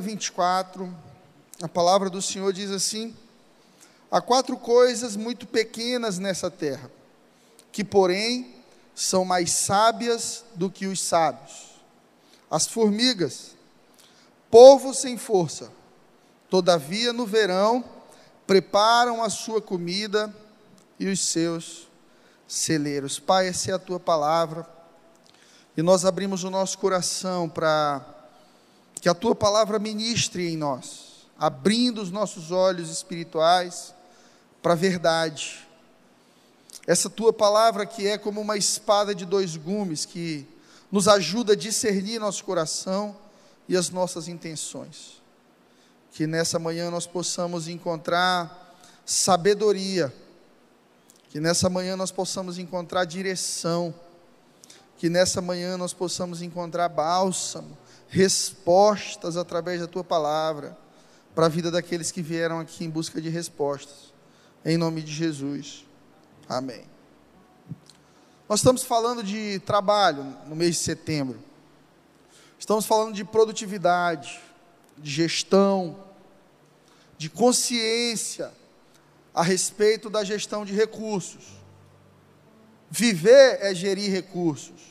24, a palavra do Senhor diz assim: Há quatro coisas muito pequenas nessa terra, que, porém, são mais sábias do que os sábios. As formigas, povo sem força, todavia no verão preparam a sua comida e os seus celeiros. Pai, essa é a tua palavra. E nós abrimos o nosso coração para que a tua palavra ministre em nós, abrindo os nossos olhos espirituais para a verdade. Essa tua palavra que é como uma espada de dois gumes, que nos ajuda a discernir nosso coração e as nossas intenções. Que nessa manhã nós possamos encontrar sabedoria, que nessa manhã nós possamos encontrar direção, que nessa manhã nós possamos encontrar bálsamo, respostas através da tua palavra para a vida daqueles que vieram aqui em busca de respostas. Em nome de Jesus. Amém. Nós estamos falando de trabalho no mês de setembro. Estamos falando de produtividade, de gestão, de consciência a respeito da gestão de recursos. Viver é gerir recursos.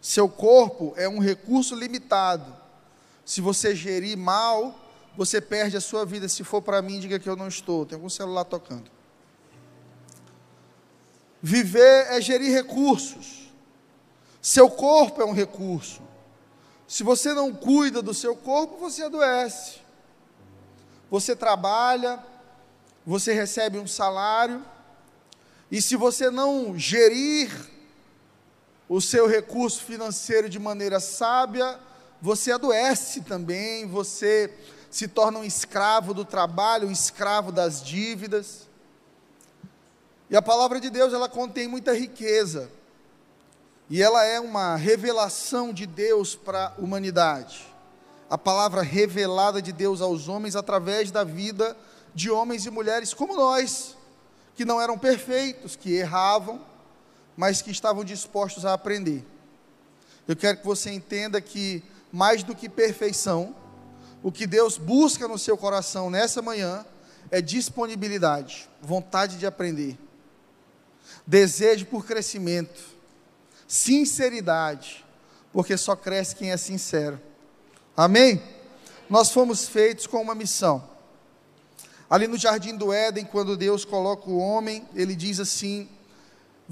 Seu corpo é um recurso limitado. Se você gerir mal, você perde a sua vida. Se for para mim, diga que eu não estou. Tem algum celular tocando. Viver é gerir recursos. Seu corpo é um recurso. Se você não cuida do seu corpo, você adoece. Você trabalha, você recebe um salário, e se você não gerir o seu recurso financeiro de maneira sábia, você adoece também, você se torna um escravo do trabalho, um escravo das dívidas. E a palavra de Deus, ela contém muita riqueza. E ela é uma revelação de Deus para a humanidade. A palavra revelada de Deus aos homens através da vida de homens e mulheres como nós, que não eram perfeitos, que erravam, mas que estavam dispostos a aprender. Eu quero que você entenda que, mais do que perfeição, o que Deus busca no seu coração nessa manhã é disponibilidade, vontade de aprender, desejo por crescimento, sinceridade, porque só cresce quem é sincero. Amém? Nós fomos feitos com uma missão. Ali no jardim do Éden, quando Deus coloca o homem, ele diz assim: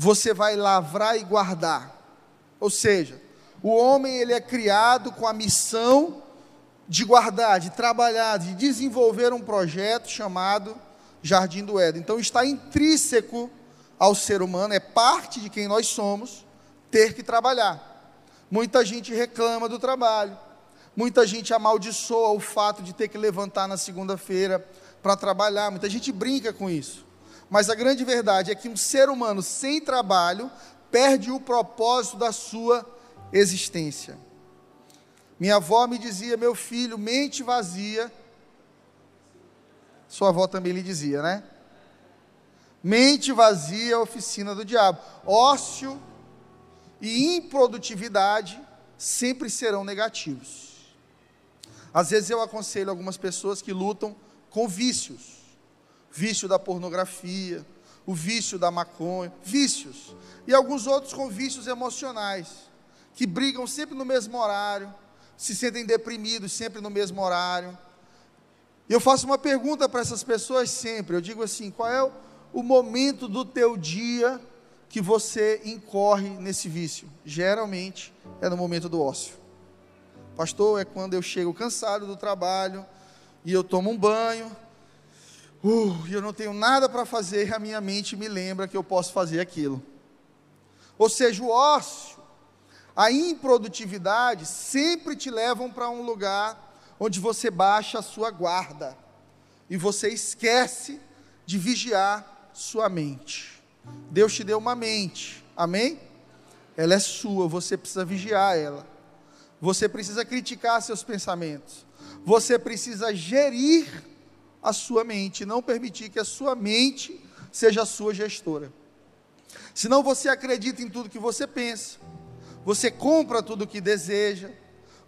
você vai lavrar e guardar. Ou seja, o homem ele é criado com a missão de guardar, de trabalhar, de desenvolver um projeto chamado Jardim do Éden. Então está intrínseco ao ser humano, é parte de quem nós somos, ter que trabalhar. Muita gente reclama do trabalho, muita gente amaldiçoa o fato de ter que levantar na segunda-feira para trabalhar, muita gente brinca com isso. Mas a grande verdade é que um ser humano sem trabalho perde o propósito da sua existência. Minha avó me dizia, meu filho, mente vazia. Sua avó também lhe dizia, né? Mente vazia é oficina do diabo. Ócio e improdutividade sempre serão negativos. Às vezes eu aconselho algumas pessoas que lutam com vícios vício da pornografia, o vício da maconha, vícios, e alguns outros com vícios emocionais, que brigam sempre no mesmo horário, se sentem deprimidos sempre no mesmo horário. E eu faço uma pergunta para essas pessoas sempre, eu digo assim: qual é o, momento do teu dia que você incorre nesse vício? Geralmente é no momento do ócio. Pastor, é quando eu chego cansado do trabalho e eu tomo um banho, uh, eu não tenho nada para fazer, a minha mente me lembra que eu posso fazer aquilo. Ou seja, o ócio, a improdutividade sempre te levam para um lugar onde você baixa a sua guarda e você esquece de vigiar sua mente. Deus te deu uma mente, amém? Ela é sua, você precisa vigiar ela. Você precisa criticar seus pensamentos. Você precisa gerir a sua mente, não permitir que a sua mente seja a sua gestora. Senão você acredita em tudo que você pensa, você compra tudo que deseja,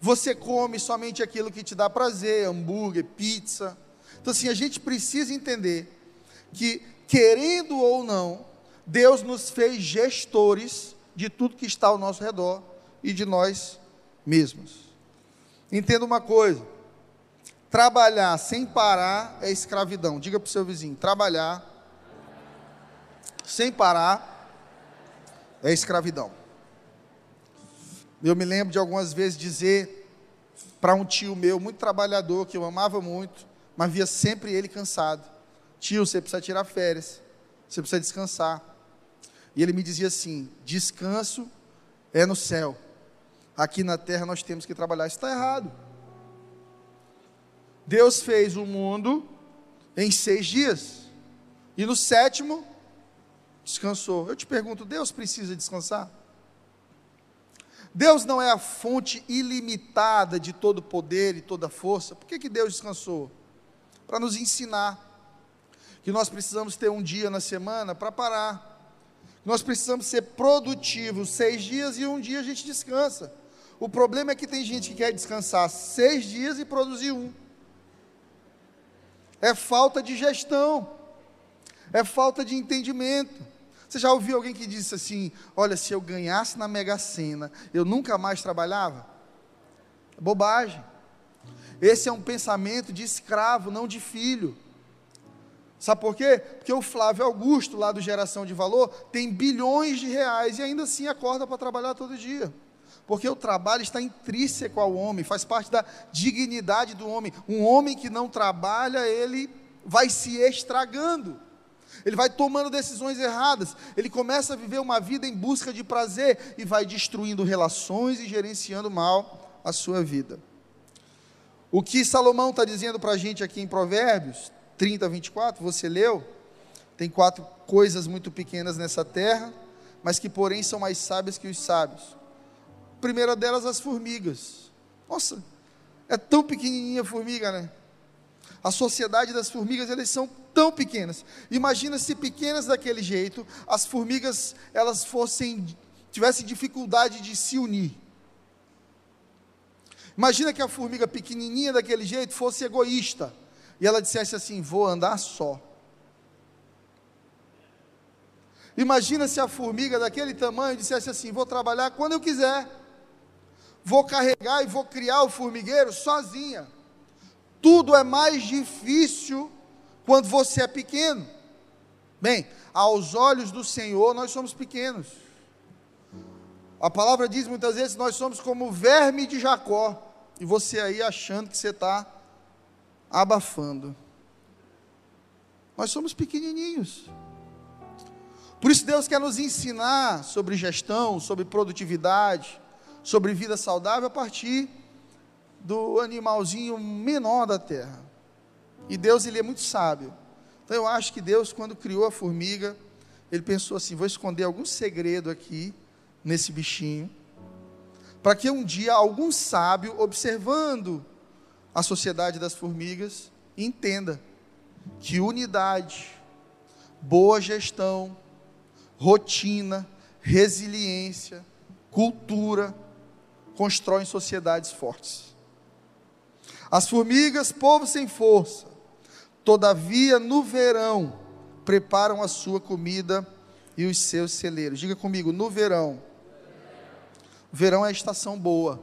Você come somente aquilo que te dá prazer, hambúrguer, pizza. Então, assim, a gente precisa entender que, querendo ou não, Deus nos fez gestores de tudo que está ao nosso redor e de nós mesmos. Entenda uma coisa: trabalhar sem parar é escravidão. Diga para o seu vizinho: trabalhar sem parar é escravidão. Eu me lembro de algumas vezes dizer para um tio meu, muito trabalhador, que eu amava muito, mas via sempre ele cansado: Tio, você precisa tirar férias, você precisa descansar. E ele me dizia assim: descanso é no céu, aqui na terra nós temos que trabalhar. Isso está errado. Deus fez o mundo em seis dias, e no sétimo descansou. Eu te pergunto: Deus precisa descansar? Deus não é a fonte ilimitada de todo poder e toda força. Por que, que Deus descansou? Para nos ensinar que nós precisamos ter um dia na semana para parar. Nós precisamos ser produtivos seis dias e um dia a gente descansa. O problema é que tem gente que quer descansar seis dias e produzir um. É falta de gestão, é falta de entendimento. Você já ouviu alguém que disse assim: Olha, se eu ganhasse na Mega Sena, eu nunca mais trabalhava? Bobagem. Esse é um pensamento de escravo, não de filho. Sabe por quê? Porque o Flávio Augusto, lá do Geração de Valor, tem bilhões de reais e ainda assim acorda para trabalhar todo dia. Porque o trabalho está intrínseco ao homem, faz parte da dignidade do homem. Um homem que não trabalha, ele vai se estragando ele vai tomando decisões erradas, ele começa a viver uma vida em busca de prazer e vai destruindo relações e gerenciando mal a sua vida. O que Salomão está dizendo para a gente aqui em Provérbios 30, 24, você leu? Tem quatro coisas muito pequenas nessa terra, mas que porém são mais sábias que os sábios. Primeira delas, as formigas. Nossa, é tão pequenininha a formiga, né? A sociedade das formigas, eles são tão pequenas. Imagina se pequenas daquele jeito, as formigas elas fossem tivessem dificuldade de se unir. Imagina que a formiga pequenininha daquele jeito fosse egoísta e ela dissesse assim: "Vou andar só". Imagina se a formiga daquele tamanho dissesse assim: "Vou trabalhar quando eu quiser. Vou carregar e vou criar o formigueiro sozinha". Tudo é mais difícil quando você é pequeno. Bem, aos olhos do Senhor nós somos pequenos. A palavra diz muitas vezes nós somos como o verme de Jacó. E você aí achando que você está abafando. Nós somos pequenininhos. Por isso Deus quer nos ensinar sobre gestão, sobre produtividade, sobre vida saudável a partir do animalzinho menor da terra. E Deus ele é muito sábio. Então eu acho que Deus quando criou a formiga, ele pensou assim, vou esconder algum segredo aqui nesse bichinho, para que um dia algum sábio observando a sociedade das formigas entenda que unidade, boa gestão, rotina, resiliência, cultura constroem sociedades fortes. As formigas, povo sem força, todavia no verão preparam a sua comida e os seus celeiros. Diga comigo, no verão. Verão é a estação boa.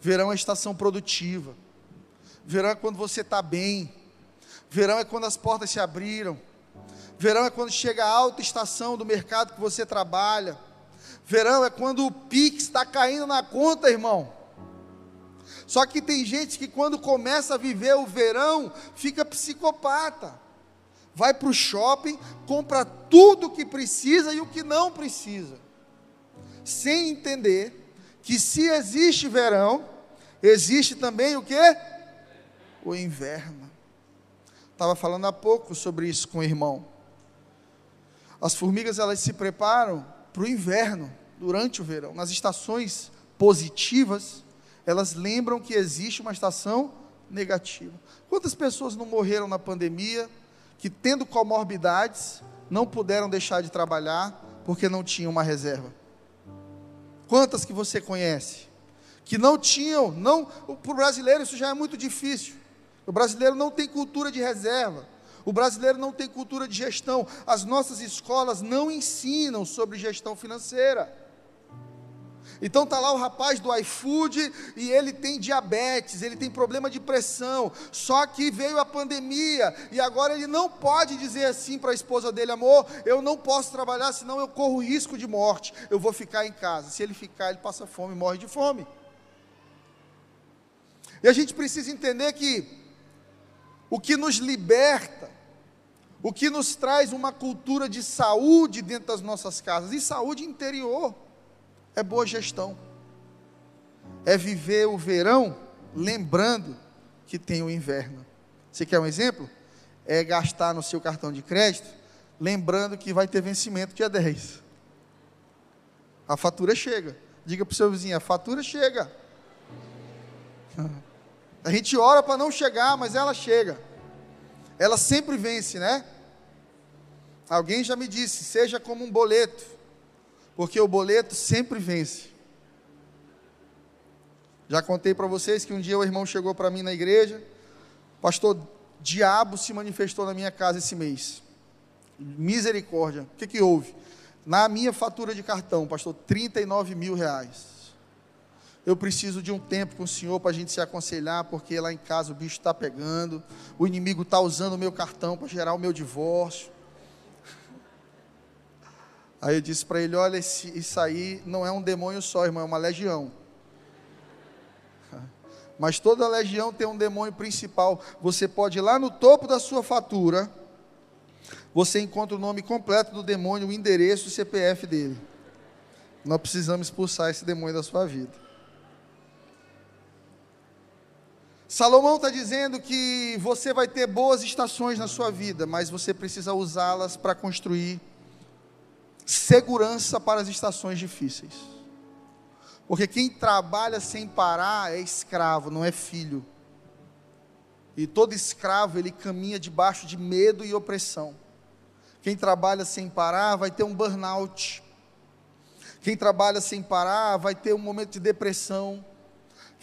Verão é a estação produtiva. Verão é quando você está bem. Verão é quando as portas se abriram. Verão é quando chega a alta estação do mercado que você trabalha. Verão é quando o Pix está caindo na conta, irmão. Só que tem gente que quando começa a viver o verão, fica psicopata. Vai para o shopping, compra tudo o que precisa e o que não precisa. Sem entender que se existe verão, existe também o que? O inverno. Estava falando há pouco sobre isso com o irmão. As formigas elas se preparam para o inverno durante o verão, nas estações positivas elas lembram que existe uma estação negativa. Quantas pessoas não morreram na pandemia que, tendo comorbidades, não puderam deixar de trabalhar porque não tinham uma reserva? Quantas que você conhece que não tinham, não, para o brasileiro isso já é muito difícil. O brasileiro não tem cultura de reserva. O brasileiro não tem cultura de gestão. As nossas escolas não ensinam sobre gestão financeira. Então tá lá o rapaz do iFood e ele tem diabetes, ele tem problema de pressão. Só que veio a pandemia e agora ele não pode dizer assim para a esposa dele, amor, eu não posso trabalhar, senão eu corro risco de morte. Eu vou ficar em casa. Se ele ficar, ele passa fome, morre de fome. E a gente precisa entender que o que nos liberta, o que nos traz uma cultura de saúde dentro das nossas casas, e saúde interior, é boa gestão. É viver o verão lembrando que tem o inverno. Você quer um exemplo? É gastar no seu cartão de crédito, lembrando que vai ter vencimento dia 10. A fatura chega. Diga para o seu vizinho: a fatura chega. A gente ora para não chegar, mas ela chega. Ela sempre vence, né? Alguém já me disse: seja como um boleto, porque o boleto sempre vence. Já contei para vocês que um dia o irmão chegou para mim na igreja, pastor, diabo se manifestou na minha casa esse mês. Misericórdia. O que, que houve? Na minha fatura de cartão, pastor, 39 mil reais. Eu preciso de um tempo com o Senhor para a gente se aconselhar, porque lá em casa o bicho está pegando, o inimigo está usando o meu cartão para gerar o meu divórcio. Aí eu disse para ele: Olha, isso aí não é um demônio só, irmão, é uma legião. Mas toda legião tem um demônio principal. Você pode ir lá no topo da sua fatura, você encontra o nome completo do demônio, o endereço e o CPF dele. Nós precisamos expulsar esse demônio da sua vida. Salomão está dizendo que você vai ter boas estações na sua vida, mas você precisa usá-las para construir segurança para as estações difíceis. Porque quem trabalha sem parar é escravo, não é filho. E todo escravo ele caminha debaixo de medo e opressão. Quem trabalha sem parar vai ter um burnout. Quem trabalha sem parar vai ter um momento de depressão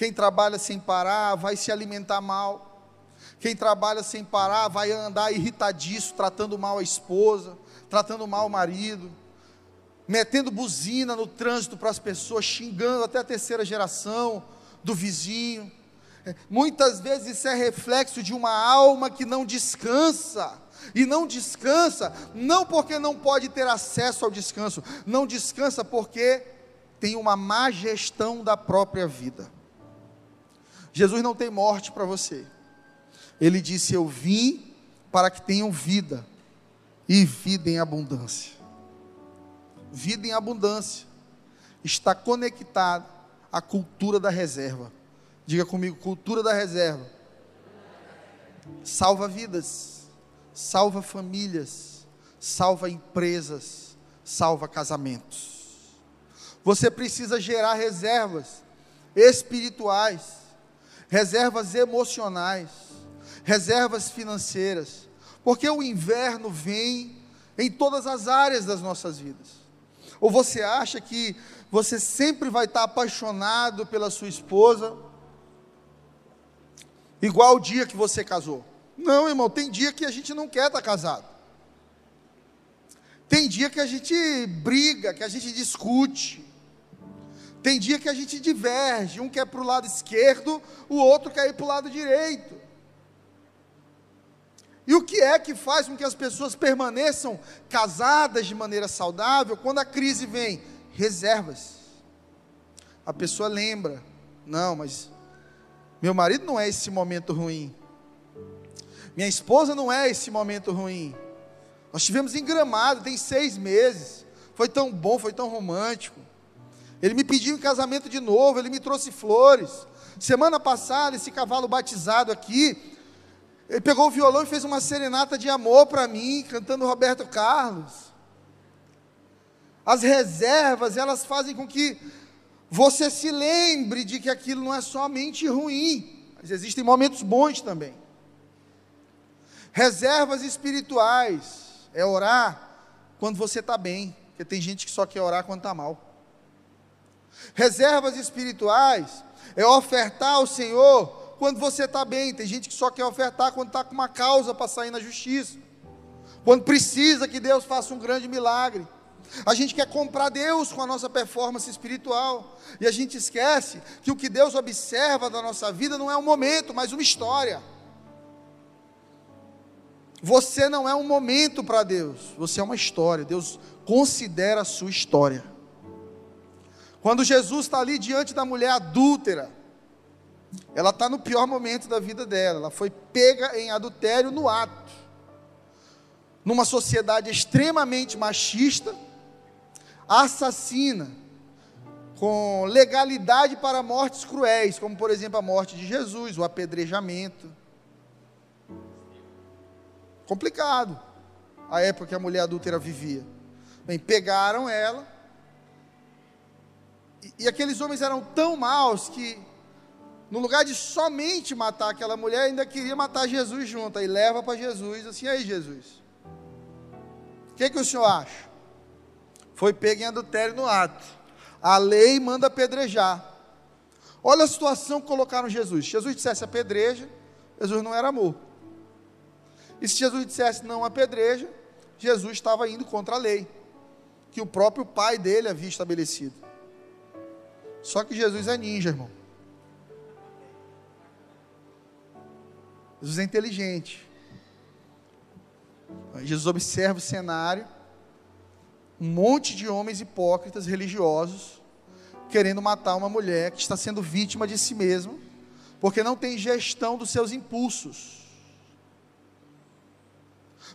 quem trabalha sem parar vai se alimentar mal. Quem trabalha sem parar vai andar irritadiço, tratando mal a esposa, tratando mal o marido, metendo buzina no trânsito para as pessoas, xingando até a terceira geração do vizinho. É, muitas vezes isso é reflexo de uma alma que não descansa. E não descansa, não porque não pode ter acesso ao descanso, não descansa porque tem uma má gestão da própria vida. Jesus não tem morte para você. Ele disse: Eu vim para que tenham vida e vida em abundância. Vida em abundância está conectada à cultura da reserva. Diga comigo: cultura da reserva. Salva vidas, salva famílias, salva empresas, salva casamentos. Você precisa gerar reservas espirituais reservas emocionais, reservas financeiras, porque o inverno vem em todas as áreas das nossas vidas. Ou você acha que você sempre vai estar apaixonado pela sua esposa, igual o dia que você casou? Não, irmão, tem dia que a gente não quer estar casado. Tem dia que a gente briga, que a gente discute. Tem dia que a gente diverge, um quer para o lado esquerdo, o outro quer ir para o lado direito. E o que é que faz com que as pessoas permaneçam casadas de maneira saudável quando a crise vem? Reservas. A pessoa lembra, não, mas meu marido não é esse momento ruim. Minha esposa não é esse momento ruim. Nós tivemos em Gramado, tem seis meses. Foi tão bom, foi tão romântico. Ele me pediu em casamento de novo, ele me trouxe flores. Semana passada, esse cavalo batizado aqui, ele pegou o violão e fez uma serenata de amor para mim, cantando Roberto Carlos. As reservas, elas fazem com que você se lembre de que aquilo não é somente ruim, mas existem momentos bons também. Reservas espirituais é orar quando você está bem, porque tem gente que só quer orar quando está mal. Reservas espirituais é ofertar ao Senhor quando você está bem. Tem gente que só quer ofertar quando está com uma causa para sair na justiça, quando precisa que Deus faça um grande milagre. A gente quer comprar Deus com a nossa performance espiritual. E a gente esquece que o que Deus observa da nossa vida não é um momento, mas uma história. Você não é um momento para Deus, você é uma história. Deus considera a sua história. Quando Jesus está ali diante da mulher adúltera, ela está no pior momento da vida dela. Ela foi pega em adultério no ato. Numa sociedade extremamente machista, assassina, com legalidade para mortes cruéis, como por exemplo a morte de Jesus, o apedrejamento. Complicado a época que a mulher adúltera vivia. Bem, pegaram ela, e, aqueles homens eram tão maus que, no lugar de somente matar aquela mulher, ainda queria matar Jesus junto. Aí leva para Jesus, assim, aí Jesus, o que, que o senhor acha? foi pego em adultério no ato. A lei manda apedrejar. Olha a situação que colocaram Jesus. Se Jesus dissesse apedreja, Jesus não era amor. E se Jesus dissesse não apedreja, Jesus estava indo contra a lei, que o próprio pai dele havia estabelecido. Só que Jesus é ninja, irmão. Jesus é inteligente. Jesus observa o cenário um monte de homens hipócritas religiosos querendo matar uma mulher que está sendo vítima de si mesma, porque não tem gestão dos seus impulsos.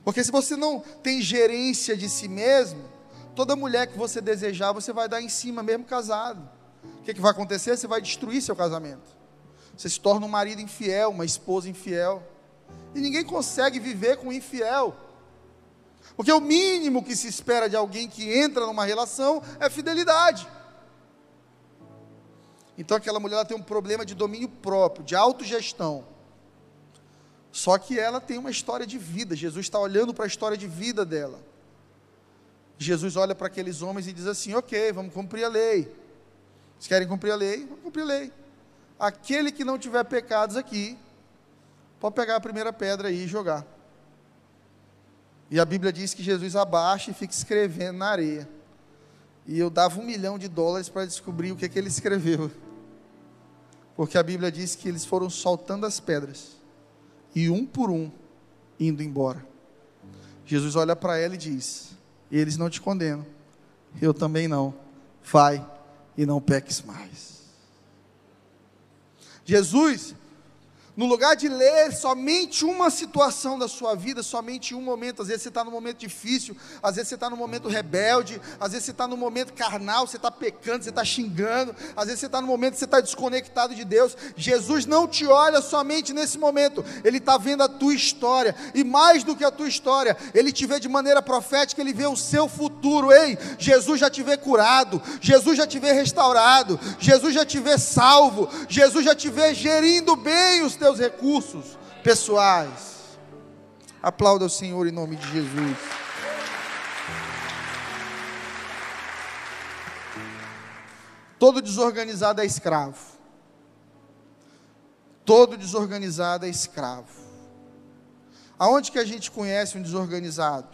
Porque se você não tem gerência de si mesmo, toda mulher que você desejar, você vai dar em cima, mesmo casado. O que, que vai acontecer? Você vai destruir seu casamento. Você se torna um marido infiel, uma esposa infiel. E ninguém consegue viver com um infiel. Porque o mínimo que se espera de alguém que entra numa relação é fidelidade. Então aquela mulher tem um problema de domínio próprio, de autogestão. Só que ela tem uma história de vida. Jesus está olhando para a história de vida dela. Jesus olha para aqueles homens e diz assim: Ok, vamos cumprir a lei. Vocês querem cumprir a lei? Vamos cumprir a lei. Aquele que não tiver pecados aqui, pode pegar a primeira pedra aí e jogar. E a Bíblia diz que Jesus abaixa e fica escrevendo na areia. E eu dava um milhão de dólares para descobrir o que, é que ele escreveu. Porque a Bíblia diz que eles foram soltando as pedras. E um por um, indo embora. Jesus olha para ela e diz: Eles não te condenam. Eu também não. Vai e não peques mais. Jesus no lugar de ler somente uma situação da sua vida, somente um momento, às vezes você está num momento difícil, às vezes você está num momento rebelde, às vezes você está num momento carnal, você está pecando, você está xingando, às vezes você está num momento que você está desconectado de Deus. Jesus não te olha somente nesse momento, Ele está vendo a tua história, e mais do que a tua história, Ele te vê de maneira profética, Ele vê o seu futuro. Ei, Jesus já te vê curado, Jesus já te vê restaurado, Jesus já te vê salvo, Jesus já te vê gerindo bem os teus teus recursos pessoais. Aplauda o Senhor em nome de Jesus. Todo desorganizado é escravo. Todo desorganizado é escravo. Aonde que a gente conhece um desorganizado?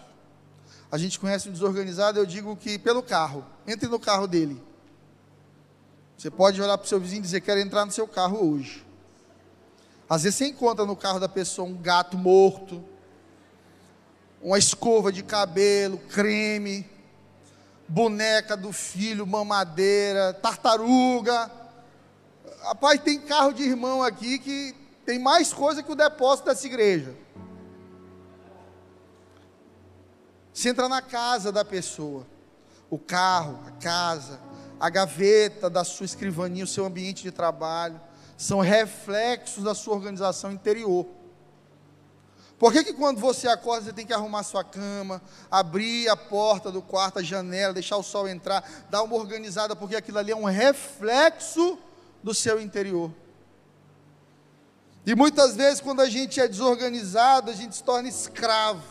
A gente conhece um desorganizado, eu digo que pelo carro. Entre no carro dele. Você pode olhar para o seu vizinho e dizer: Quero entrar no seu carro hoje. Às vezes você encontra no carro da pessoa um gato morto, uma escova de cabelo, creme, boneca do filho, mamadeira, tartaruga. Rapaz, tem carro de irmão aqui que tem mais coisa que o depósito dessa igreja. Você entra na casa da pessoa, o carro, a casa, a gaveta da sua escrivaninha, o seu ambiente de trabalho são reflexos da sua organização interior. Por que, que quando você acorda, você tem que arrumar sua cama, abrir a porta do quarto, a janela, deixar o sol entrar, dar uma organizada, porque aquilo ali é um reflexo do seu interior. E muitas vezes, quando a gente é desorganizado, a gente se torna escravo.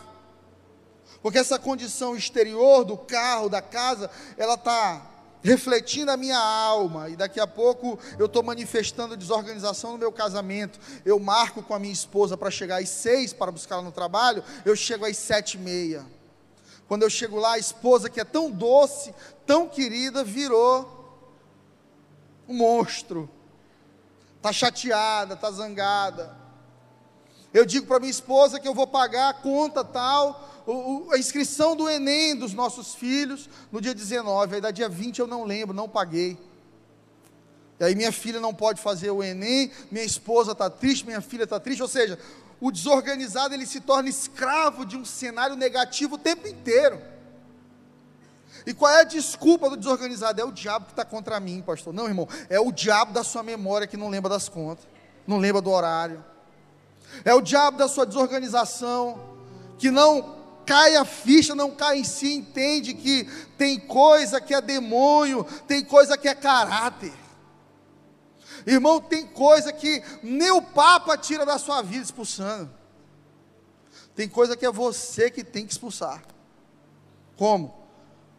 Porque essa condição exterior do carro, da casa, ela está refletindo a minha alma, e daqui a pouco eu estou manifestando desorganização no meu casamento. Eu marco com a minha esposa para chegar às seis para buscar no trabalho, eu chego às sete e meia. Quando eu chego lá, a esposa que é tão doce, tão querida, virou um monstro. Está chateada, está zangada. Eu digo para minha esposa que eu vou pagar a conta tal, a inscrição do Enem dos nossos filhos no dia 19, aí da dia 20 eu não lembro, não paguei. E aí minha filha não pode fazer o Enem, minha esposa está triste, minha filha está triste, ou seja, o desorganizado ele se torna escravo de um cenário negativo o tempo inteiro. E qual é a desculpa do desorganizado? É o diabo que está contra mim, pastor. Não, irmão, é o diabo da sua memória que não lembra das contas, não lembra do horário. É o diabo da sua desorganização, que não cai a ficha, não cai em si, entende que tem coisa que é demônio, tem coisa que é caráter. Irmão, tem coisa que nem o Papa tira da sua vida expulsando. Tem coisa que é você que tem que expulsar. Como?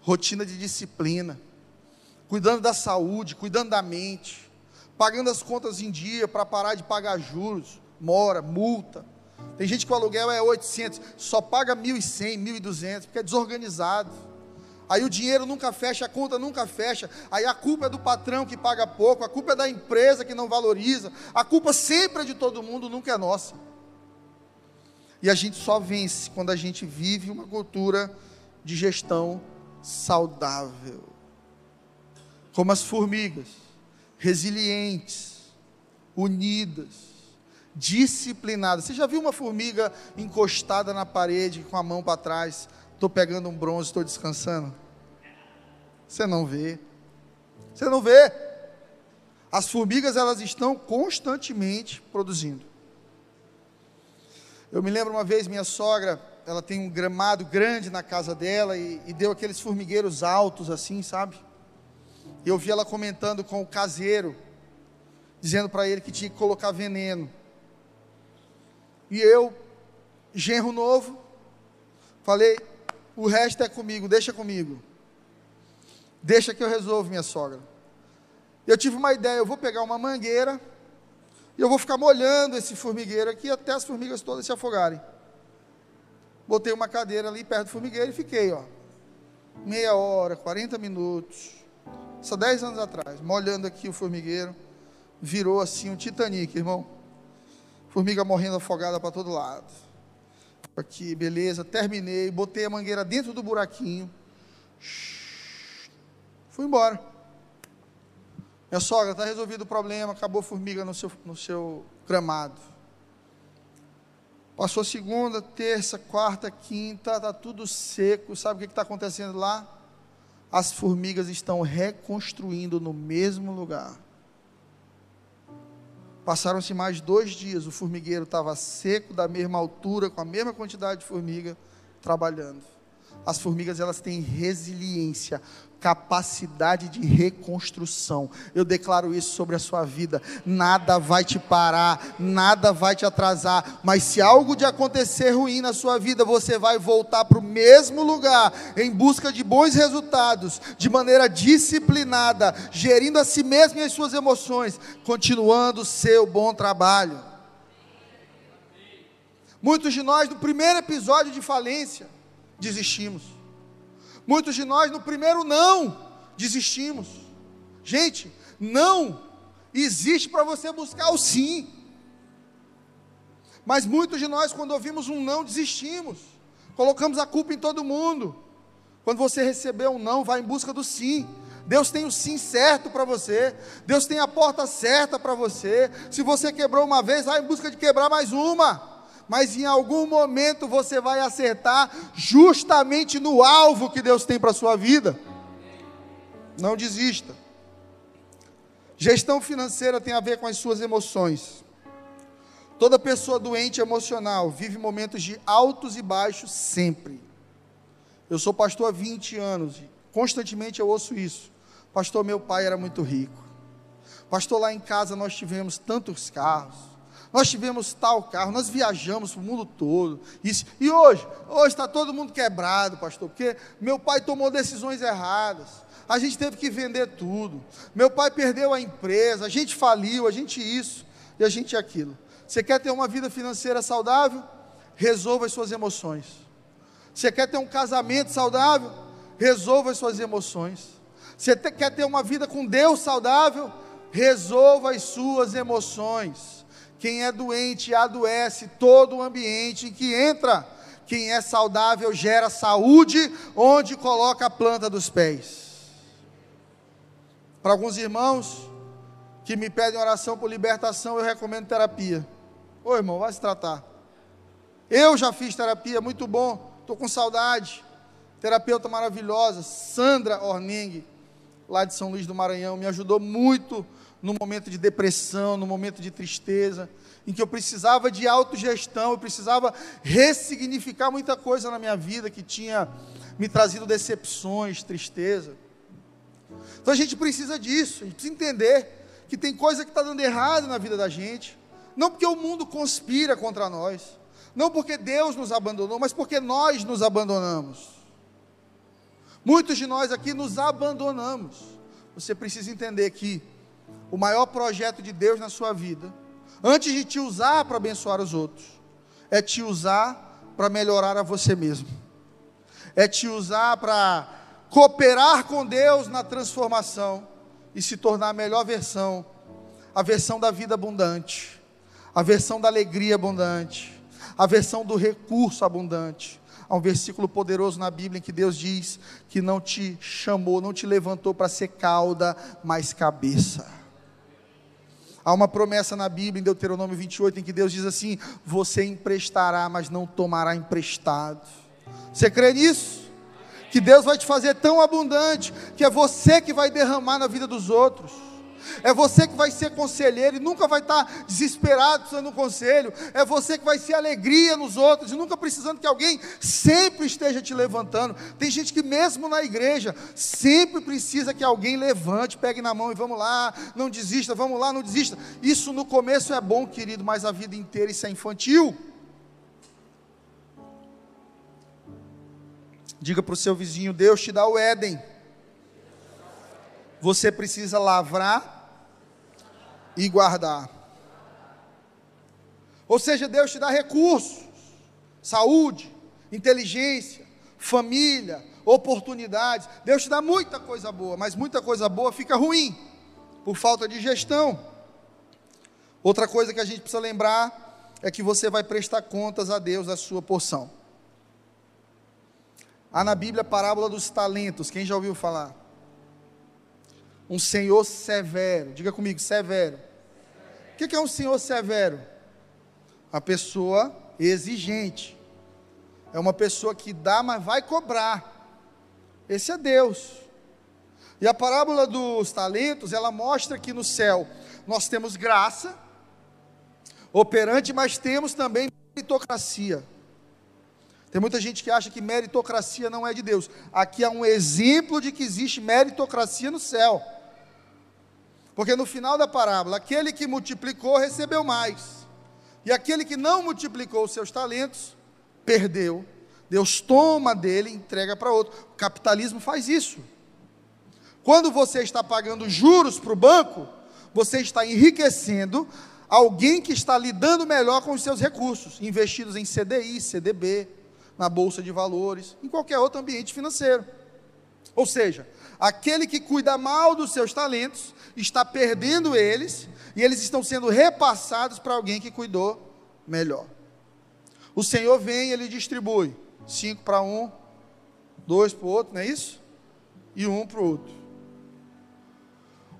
Rotina de disciplina, cuidando da saúde, cuidando da mente, pagando as contas em dia para parar de pagar juros, mora, multa. Tem gente que o aluguel é 800, só paga 1.100, 1.200, porque é desorganizado. Aí o dinheiro nunca fecha, a conta nunca fecha. Aí a culpa é do patrão que paga pouco, a culpa é da empresa que não valoriza. A culpa sempre é de todo mundo, nunca é nossa. E a gente só vence quando a gente vive uma cultura de gestão saudável. Como as formigas, resilientes, unidas disciplinada. Você já viu uma formiga encostada na parede com a mão para trás? Estou pegando um bronze, estou descansando. Você não vê. Você não vê. As formigas elas estão constantemente produzindo. Eu me lembro uma vez minha sogra, ela tem um gramado grande na casa dela e, e deu aqueles formigueiros altos assim, sabe? E eu vi ela comentando com o caseiro, dizendo para ele que tinha que colocar veneno. E eu, genro novo, falei: o resto é comigo, deixa comigo. Deixa que eu resolvo, minha sogra. Eu tive uma ideia: eu vou pegar uma mangueira e eu vou ficar molhando esse formigueiro aqui até as formigas todas se afogarem. Botei uma cadeira ali perto do formigueiro e fiquei, ó, meia hora, 40 minutos. Só 10 anos atrás, molhando aqui o formigueiro, virou assim um Titanic, irmão. Formiga morrendo afogada para todo lado. Aqui, beleza, terminei, botei a mangueira dentro do buraquinho. Fui embora. Minha sogra, está resolvido o problema, acabou a formiga no seu, no seu gramado. Passou segunda, terça, quarta, quinta, está tudo seco. Sabe o que está acontecendo lá? As formigas estão reconstruindo no mesmo lugar. Passaram-se mais dois dias, o formigueiro estava seco, da mesma altura, com a mesma quantidade de formiga, trabalhando. As formigas elas têm resiliência, capacidade de reconstrução. Eu declaro isso sobre a sua vida. Nada vai te parar, nada vai te atrasar, mas se algo de acontecer ruim na sua vida, você vai voltar para o mesmo lugar em busca de bons resultados, de maneira disciplinada, gerindo a si mesmo e as suas emoções, continuando o seu bom trabalho. Muitos de nós, no primeiro episódio de falência, desistimos. Muitos de nós, no primeiro não, desistimos. Gente, não existe para você buscar o sim. Mas muitos de nós, quando ouvimos um não, desistimos. Colocamos a culpa em todo mundo. Quando você recebeu um não, vá em busca do sim. Deus tem o sim certo para você. Deus tem a porta certa para você. Se você quebrou uma vez, vá em busca de quebrar mais uma mas em algum momento você vai acertar justamente no alvo que Deus tem para a sua vida. Não desista. Gestão financeira tem a ver com as suas emoções. Toda pessoa doente emocional vive momentos de altos e baixos sempre. Eu sou pastor há 20 anos e constantemente eu ouço isso. Pastor, meu pai era muito rico. Pastor, lá em casa nós tivemos tantos carros nós tivemos tal carro, nós viajamos para o mundo todo. Isso. E hoje, hoje está todo mundo quebrado, pastor, porque meu pai tomou decisões erradas. A gente teve que vender tudo. Meu pai perdeu a empresa, a gente faliu, a gente isso e a gente aquilo. Você quer ter uma vida financeira saudável? Resolva as suas emoções. Você quer ter um casamento saudável? Resolva as suas emoções. Você quer ter uma vida com Deus saudável? Resolva as suas emoções. Quem é doente adoece todo o ambiente em que entra. Quem é saudável gera saúde onde coloca a planta dos pés. Para alguns irmãos que me pedem oração por libertação, eu recomendo terapia. Ô irmão, vai se tratar. Eu já fiz terapia, muito bom. Estou com saudade. Terapeuta maravilhosa, Sandra Orning, lá de São Luís do Maranhão, me ajudou muito no momento de depressão, no momento de tristeza, em que eu precisava de autogestão, eu precisava ressignificar muita coisa na minha vida que tinha me trazido decepções, tristeza. Então a gente precisa disso, a gente precisa entender que tem coisa que está dando errado na vida da gente, não porque o mundo conspira contra nós, não porque Deus nos abandonou, mas porque nós nos abandonamos. Muitos de nós aqui nos abandonamos. Você precisa entender que o maior projeto de Deus na sua vida, antes de te usar para abençoar os outros, é te usar para melhorar a você mesmo, é te usar para cooperar com Deus na transformação e se tornar a melhor versão, a versão da vida abundante, a versão da alegria abundante, a versão do recurso abundante. Há um versículo poderoso na Bíblia em que Deus diz que não te chamou, não te levantou para ser cauda, mas cabeça. Há uma promessa na Bíblia, em Deuteronômio 28, em que Deus diz assim: Você emprestará, mas não tomará emprestado. Você crê nisso? Que Deus vai te fazer tão abundante, que é você que vai derramar na vida dos outros. É você que vai ser conselheiro e nunca vai estar desesperado precisando de um conselho. É você que vai ser alegria nos outros e nunca precisando que alguém sempre esteja te levantando. Tem gente que, mesmo na igreja, sempre precisa que alguém levante, pegue na mão e vamos lá, não desista, vamos lá, não desista. Isso no começo é bom, querido, mas a vida inteira isso é infantil. Diga para o seu vizinho: Deus te dá o Éden. Você precisa lavrar e guardar. Ou seja, Deus te dá recursos, saúde, inteligência, família, oportunidades. Deus te dá muita coisa boa, mas muita coisa boa fica ruim por falta de gestão. Outra coisa que a gente precisa lembrar é que você vai prestar contas a Deus da sua porção. Há na Bíblia a parábola dos talentos, quem já ouviu falar? Um Senhor severo. Diga comigo, severo. O que é um Senhor severo? A pessoa exigente. É uma pessoa que dá, mas vai cobrar. Esse é Deus. E a parábola dos talentos, ela mostra que no céu nós temos graça operante, mas temos também meritocracia. Tem muita gente que acha que meritocracia não é de Deus. Aqui há um exemplo de que existe meritocracia no céu. Porque no final da parábola, aquele que multiplicou recebeu mais, e aquele que não multiplicou os seus talentos, perdeu. Deus toma dele e entrega para outro. O capitalismo faz isso. Quando você está pagando juros para o banco, você está enriquecendo alguém que está lidando melhor com os seus recursos, investidos em CDI, CDB, na bolsa de valores, em qualquer outro ambiente financeiro. Ou seja, aquele que cuida mal dos seus talentos está perdendo eles e eles estão sendo repassados para alguém que cuidou melhor. O Senhor vem e ele distribui cinco para um, dois para o outro, não é isso? E um para o outro.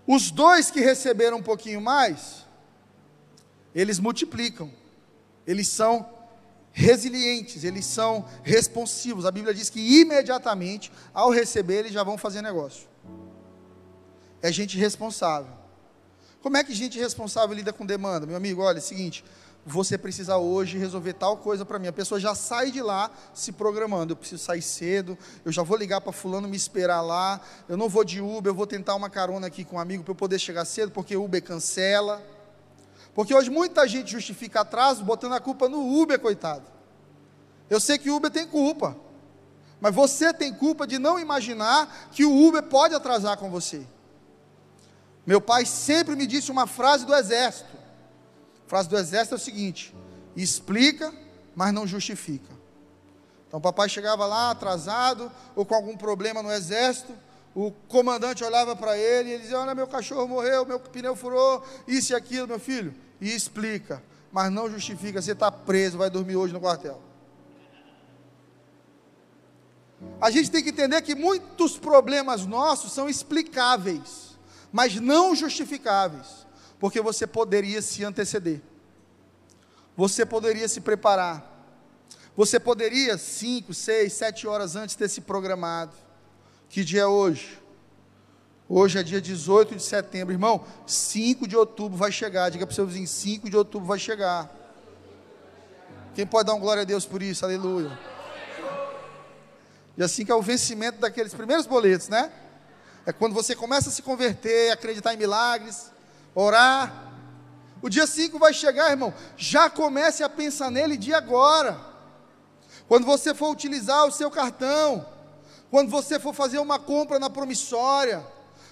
Os dois que receberam um pouquinho mais, eles multiplicam, eles são resilientes, eles são responsivos. A Bíblia diz que imediatamente, ao receber, eles já vão fazer negócio. É gente responsável. Como é que gente responsável lida com demanda? Meu amigo, olha, é o seguinte, você precisa hoje resolver tal coisa para mim. A pessoa já sai de lá se programando. Eu preciso sair cedo, eu já vou ligar para fulano me esperar lá. Eu não vou de Uber, eu vou tentar uma carona aqui com um amigo para eu poder chegar cedo, porque Uber cancela. Porque hoje muita gente justifica atraso botando a culpa no Uber, coitado. Eu sei que o Uber tem culpa. Mas você tem culpa de não imaginar que o Uber pode atrasar com você. Meu pai sempre me disse uma frase do exército. A frase do exército é o seguinte: explica, mas não justifica. Então papai chegava lá atrasado ou com algum problema no exército, o comandante olhava para ele e ele dizia: Olha, meu cachorro morreu, meu pneu furou, isso e aquilo, meu filho. E explica, mas não justifica. Você está preso, vai dormir hoje no quartel. A gente tem que entender que muitos problemas nossos são explicáveis, mas não justificáveis, porque você poderia se anteceder, você poderia se preparar, você poderia cinco, seis, sete horas antes ter se programado. Que dia é hoje? Hoje é dia 18 de setembro, irmão. 5 de outubro vai chegar. Diga para o seu vizinho: 5 de outubro vai chegar. Quem pode dar um glória a Deus por isso? Aleluia. E assim que é o vencimento daqueles primeiros boletos, né? É quando você começa a se converter, acreditar em milagres, orar. O dia 5 vai chegar, irmão. Já comece a pensar nele de agora. Quando você for utilizar o seu cartão, quando você for fazer uma compra na promissória,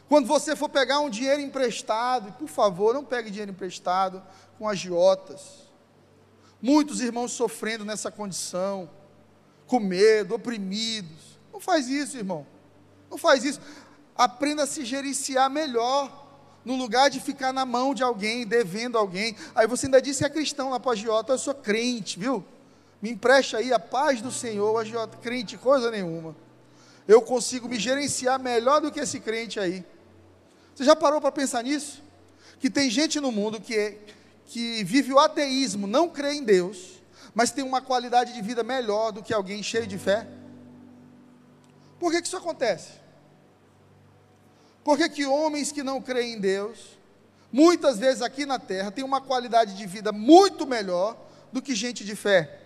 quando você for pegar um dinheiro emprestado, e por favor, não pegue dinheiro emprestado com agiotas. Muitos irmãos sofrendo nessa condição, com medo, oprimidos. Não faz isso, irmão. Não faz isso. Aprenda a se gerenciar melhor no lugar de ficar na mão de alguém, devendo alguém. Aí você ainda disse que é cristão lá para agiota, eu sou crente, viu? Me empreste aí a paz do Senhor, agiota, crente, coisa nenhuma eu consigo me gerenciar melhor do que esse crente aí. Você já parou para pensar nisso? Que tem gente no mundo que, é, que vive o ateísmo, não crê em Deus, mas tem uma qualidade de vida melhor do que alguém cheio de fé? Por que, que isso acontece? Por que, que homens que não creem em Deus, muitas vezes aqui na terra, têm uma qualidade de vida muito melhor do que gente de fé?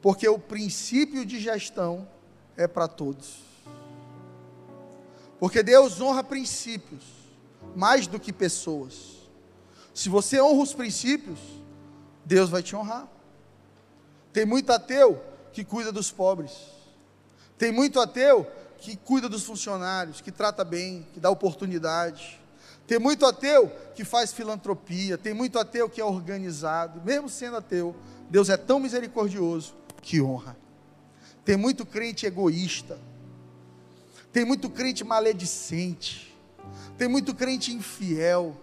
Porque o princípio de gestão é para todos. Porque Deus honra princípios mais do que pessoas. Se você honra os princípios, Deus vai te honrar. Tem muito ateu que cuida dos pobres. Tem muito ateu que cuida dos funcionários, que trata bem, que dá oportunidade. Tem muito ateu que faz filantropia, tem muito ateu que é organizado. Mesmo sendo ateu, Deus é tão misericordioso que honra. Tem muito crente egoísta. Tem muito crente maledicente. Tem muito crente infiel.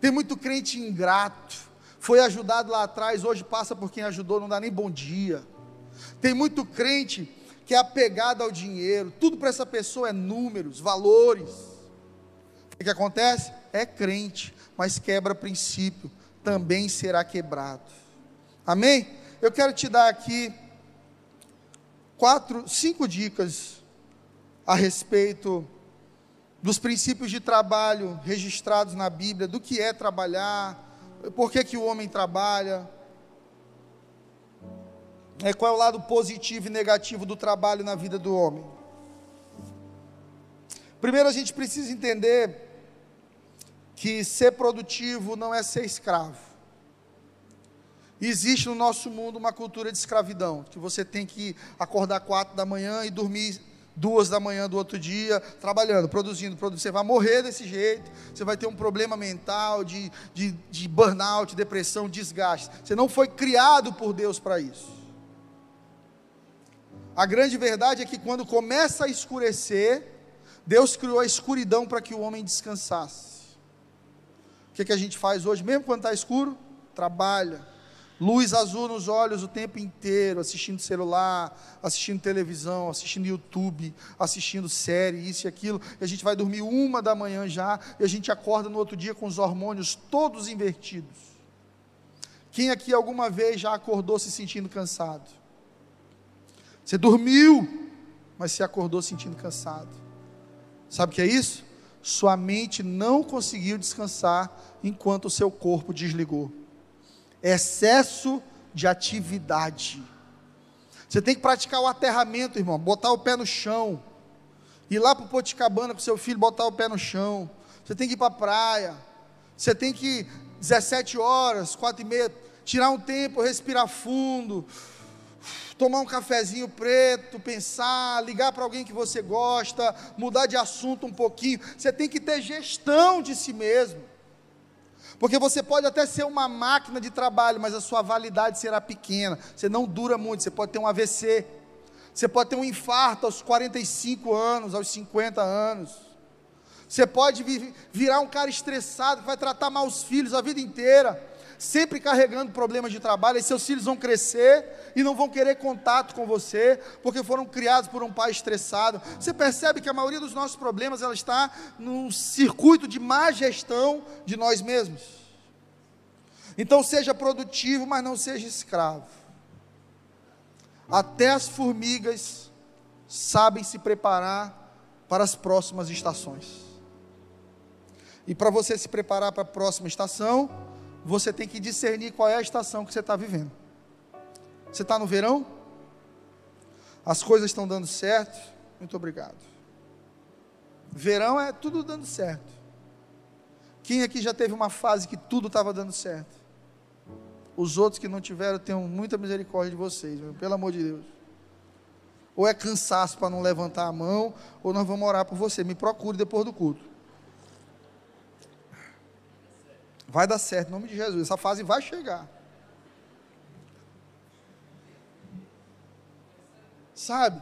Tem muito crente ingrato. Foi ajudado lá atrás, hoje passa por quem ajudou, não dá nem bom dia. Tem muito crente que é apegado ao dinheiro. Tudo para essa pessoa é números, valores. O que, que acontece? É crente, mas quebra princípio, também será quebrado. Amém? Eu quero te dar aqui quatro, cinco dicas a respeito dos princípios de trabalho registrados na Bíblia, do que é trabalhar, por que, que o homem trabalha, é, qual é o lado positivo e negativo do trabalho na vida do homem. Primeiro a gente precisa entender que ser produtivo não é ser escravo. Existe no nosso mundo uma cultura de escravidão, que você tem que acordar quatro da manhã e dormir duas da manhã do outro dia, trabalhando, produzindo, produzindo. Você vai morrer desse jeito, você vai ter um problema mental, de, de, de burnout, depressão, desgaste. Você não foi criado por Deus para isso. A grande verdade é que quando começa a escurecer, Deus criou a escuridão para que o homem descansasse. O que, que a gente faz hoje, mesmo quando está escuro? Trabalha luz azul nos olhos o tempo inteiro, assistindo celular, assistindo televisão, assistindo YouTube, assistindo série, isso e aquilo, e a gente vai dormir uma da manhã já, e a gente acorda no outro dia com os hormônios todos invertidos. Quem aqui alguma vez já acordou se sentindo cansado? Você dormiu, mas se acordou sentindo cansado. Sabe o que é isso? Sua mente não conseguiu descansar enquanto o seu corpo desligou excesso de atividade. Você tem que praticar o aterramento, irmão, botar o pé no chão. Ir lá para o Poticabana com seu filho, botar o pé no chão. Você tem que ir para a praia. Você tem que 17 horas, 4 e meia, tirar um tempo, respirar fundo, tomar um cafezinho preto, pensar, ligar para alguém que você gosta, mudar de assunto um pouquinho. Você tem que ter gestão de si mesmo. Porque você pode até ser uma máquina de trabalho, mas a sua validade será pequena. Você não dura muito, você pode ter um AVC. Você pode ter um infarto aos 45 anos, aos 50 anos. Você pode virar um cara estressado que vai tratar mal os filhos a vida inteira, sempre carregando problemas de trabalho, e seus filhos vão crescer e não vão querer contato com você, porque foram criados por um pai estressado. Você percebe que a maioria dos nossos problemas ela está num circuito de má gestão de nós mesmos. Então seja produtivo, mas não seja escravo. Até as formigas sabem se preparar para as próximas estações. E para você se preparar para a próxima estação, você tem que discernir qual é a estação que você está vivendo. Você está no verão? As coisas estão dando certo? Muito obrigado. Verão é tudo dando certo. Quem aqui já teve uma fase que tudo estava dando certo? Os outros que não tiveram, tenham muita misericórdia de vocês, meu, pelo amor de Deus. Ou é cansaço para não levantar a mão, ou nós vamos orar por você. Me procure depois do culto. Vai dar certo, em nome de Jesus. Essa fase vai chegar. Sabe?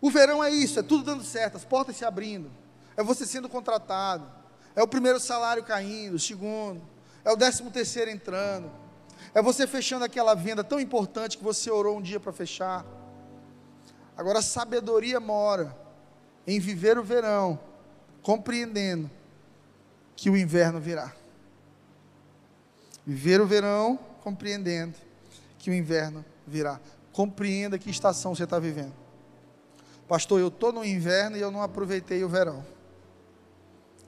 O verão é isso, é tudo dando certo, as portas se abrindo, é você sendo contratado, é o primeiro salário caindo, o segundo, é o décimo terceiro entrando, é você fechando aquela venda tão importante que você orou um dia para fechar. Agora, a sabedoria mora em viver o verão, compreendendo que o inverno virá. Viver o verão, compreendendo que o inverno virá. Compreenda que estação você está vivendo. Pastor, eu estou no inverno e eu não aproveitei o verão.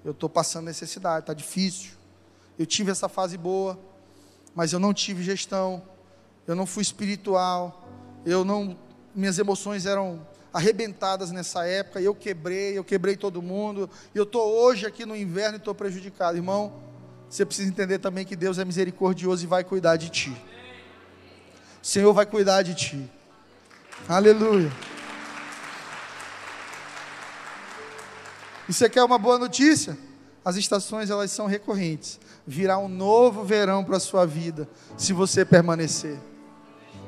Eu estou passando necessidade, está difícil. Eu tive essa fase boa, mas eu não tive gestão, eu não fui espiritual, eu não, minhas emoções eram arrebentadas nessa época, e eu quebrei, eu quebrei todo mundo, e eu estou hoje aqui no inverno e estou prejudicado. Irmão, você precisa entender também que Deus é misericordioso e vai cuidar de ti. O Senhor vai cuidar de ti. Aleluia. E você quer uma boa notícia? As estações elas são recorrentes virá um novo verão para a sua vida, se você permanecer.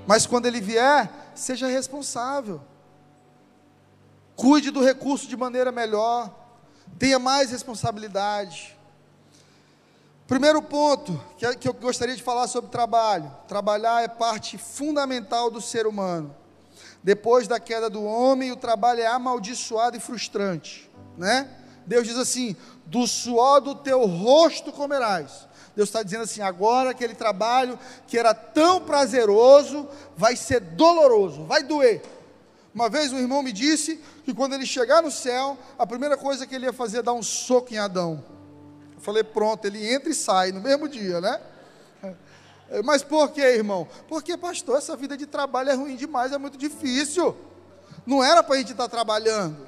Mas quando ele vier, seja responsável. Cuide do recurso de maneira melhor. Tenha mais responsabilidade. Primeiro ponto que eu gostaria de falar sobre trabalho: trabalhar é parte fundamental do ser humano. Depois da queda do homem, o trabalho é amaldiçoado e frustrante, né? Deus diz assim: do suor do teu rosto comerás. Deus está dizendo assim: agora aquele trabalho que era tão prazeroso vai ser doloroso, vai doer. Uma vez um irmão me disse que quando ele chegar no céu, a primeira coisa que ele ia fazer é dar um soco em Adão. Eu falei: pronto, ele entra e sai no mesmo dia, né? Mas por que, irmão? Porque, pastor, essa vida de trabalho é ruim demais, é muito difícil. Não era para a gente estar tá trabalhando.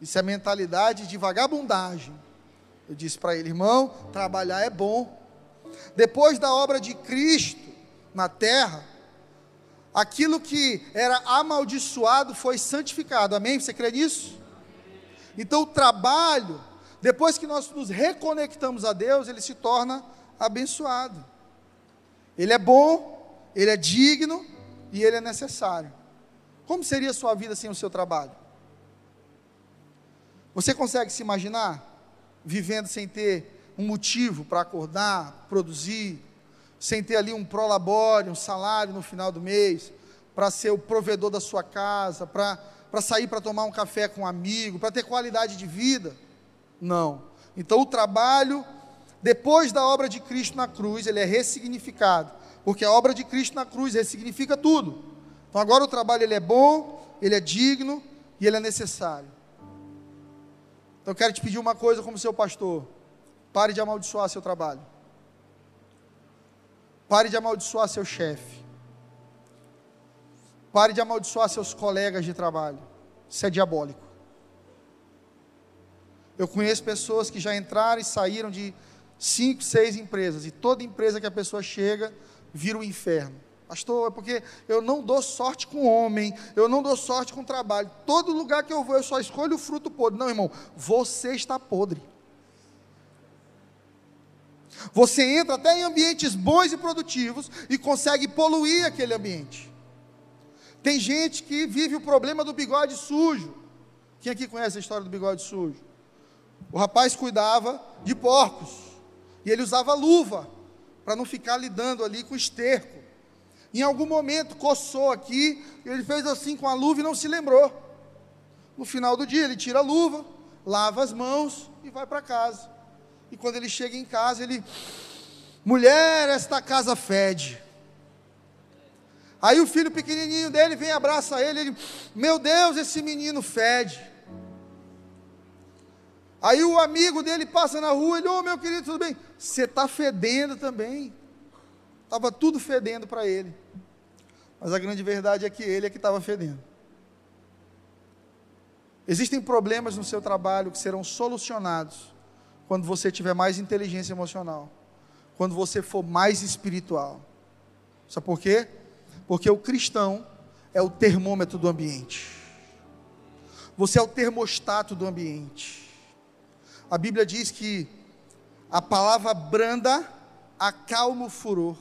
Isso é mentalidade de vagabundagem. Eu disse para ele, irmão, trabalhar é bom. Depois da obra de Cristo na terra, aquilo que era amaldiçoado foi santificado. Amém? Você crê nisso? Então o trabalho, depois que nós nos reconectamos a Deus, ele se torna abençoado. Ele é bom, ele é digno e ele é necessário. Como seria a sua vida sem o seu trabalho? Você consegue se imaginar vivendo sem ter um motivo para acordar, produzir, sem ter ali um prolabore, um salário no final do mês, para ser o provedor da sua casa, para sair para tomar um café com um amigo, para ter qualidade de vida? Não. Então o trabalho, depois da obra de Cristo na cruz, ele é ressignificado, porque a obra de Cristo na cruz ressignifica tudo. Então agora o trabalho ele é bom, ele é digno e ele é necessário. Então eu quero te pedir uma coisa como seu pastor: pare de amaldiçoar seu trabalho. Pare de amaldiçoar seu chefe. Pare de amaldiçoar seus colegas de trabalho. Isso é diabólico. Eu conheço pessoas que já entraram e saíram de cinco, seis empresas, e toda empresa que a pessoa chega vira um inferno. Pastor, é porque eu não dou sorte com homem, eu não dou sorte com trabalho. Todo lugar que eu vou, eu só escolho o fruto podre. Não, irmão, você está podre. Você entra até em ambientes bons e produtivos e consegue poluir aquele ambiente. Tem gente que vive o problema do bigode sujo. Quem aqui conhece a história do bigode sujo? O rapaz cuidava de porcos e ele usava luva para não ficar lidando ali com esterco. Em algum momento coçou aqui, ele fez assim com a luva e não se lembrou. No final do dia, ele tira a luva, lava as mãos e vai para casa. E quando ele chega em casa, ele, mulher, esta casa fede. Aí o filho pequenininho dele vem, abraça ele, ele, meu Deus, esse menino fede. Aí o amigo dele passa na rua, ele, ô oh, meu querido, tudo bem? Você está fedendo também. Estava tudo fedendo para ele. Mas a grande verdade é que ele é que estava fedendo. Existem problemas no seu trabalho que serão solucionados quando você tiver mais inteligência emocional, quando você for mais espiritual. Sabe por quê? Porque o cristão é o termômetro do ambiente. Você é o termostato do ambiente. A Bíblia diz que a palavra branda acalma o furor.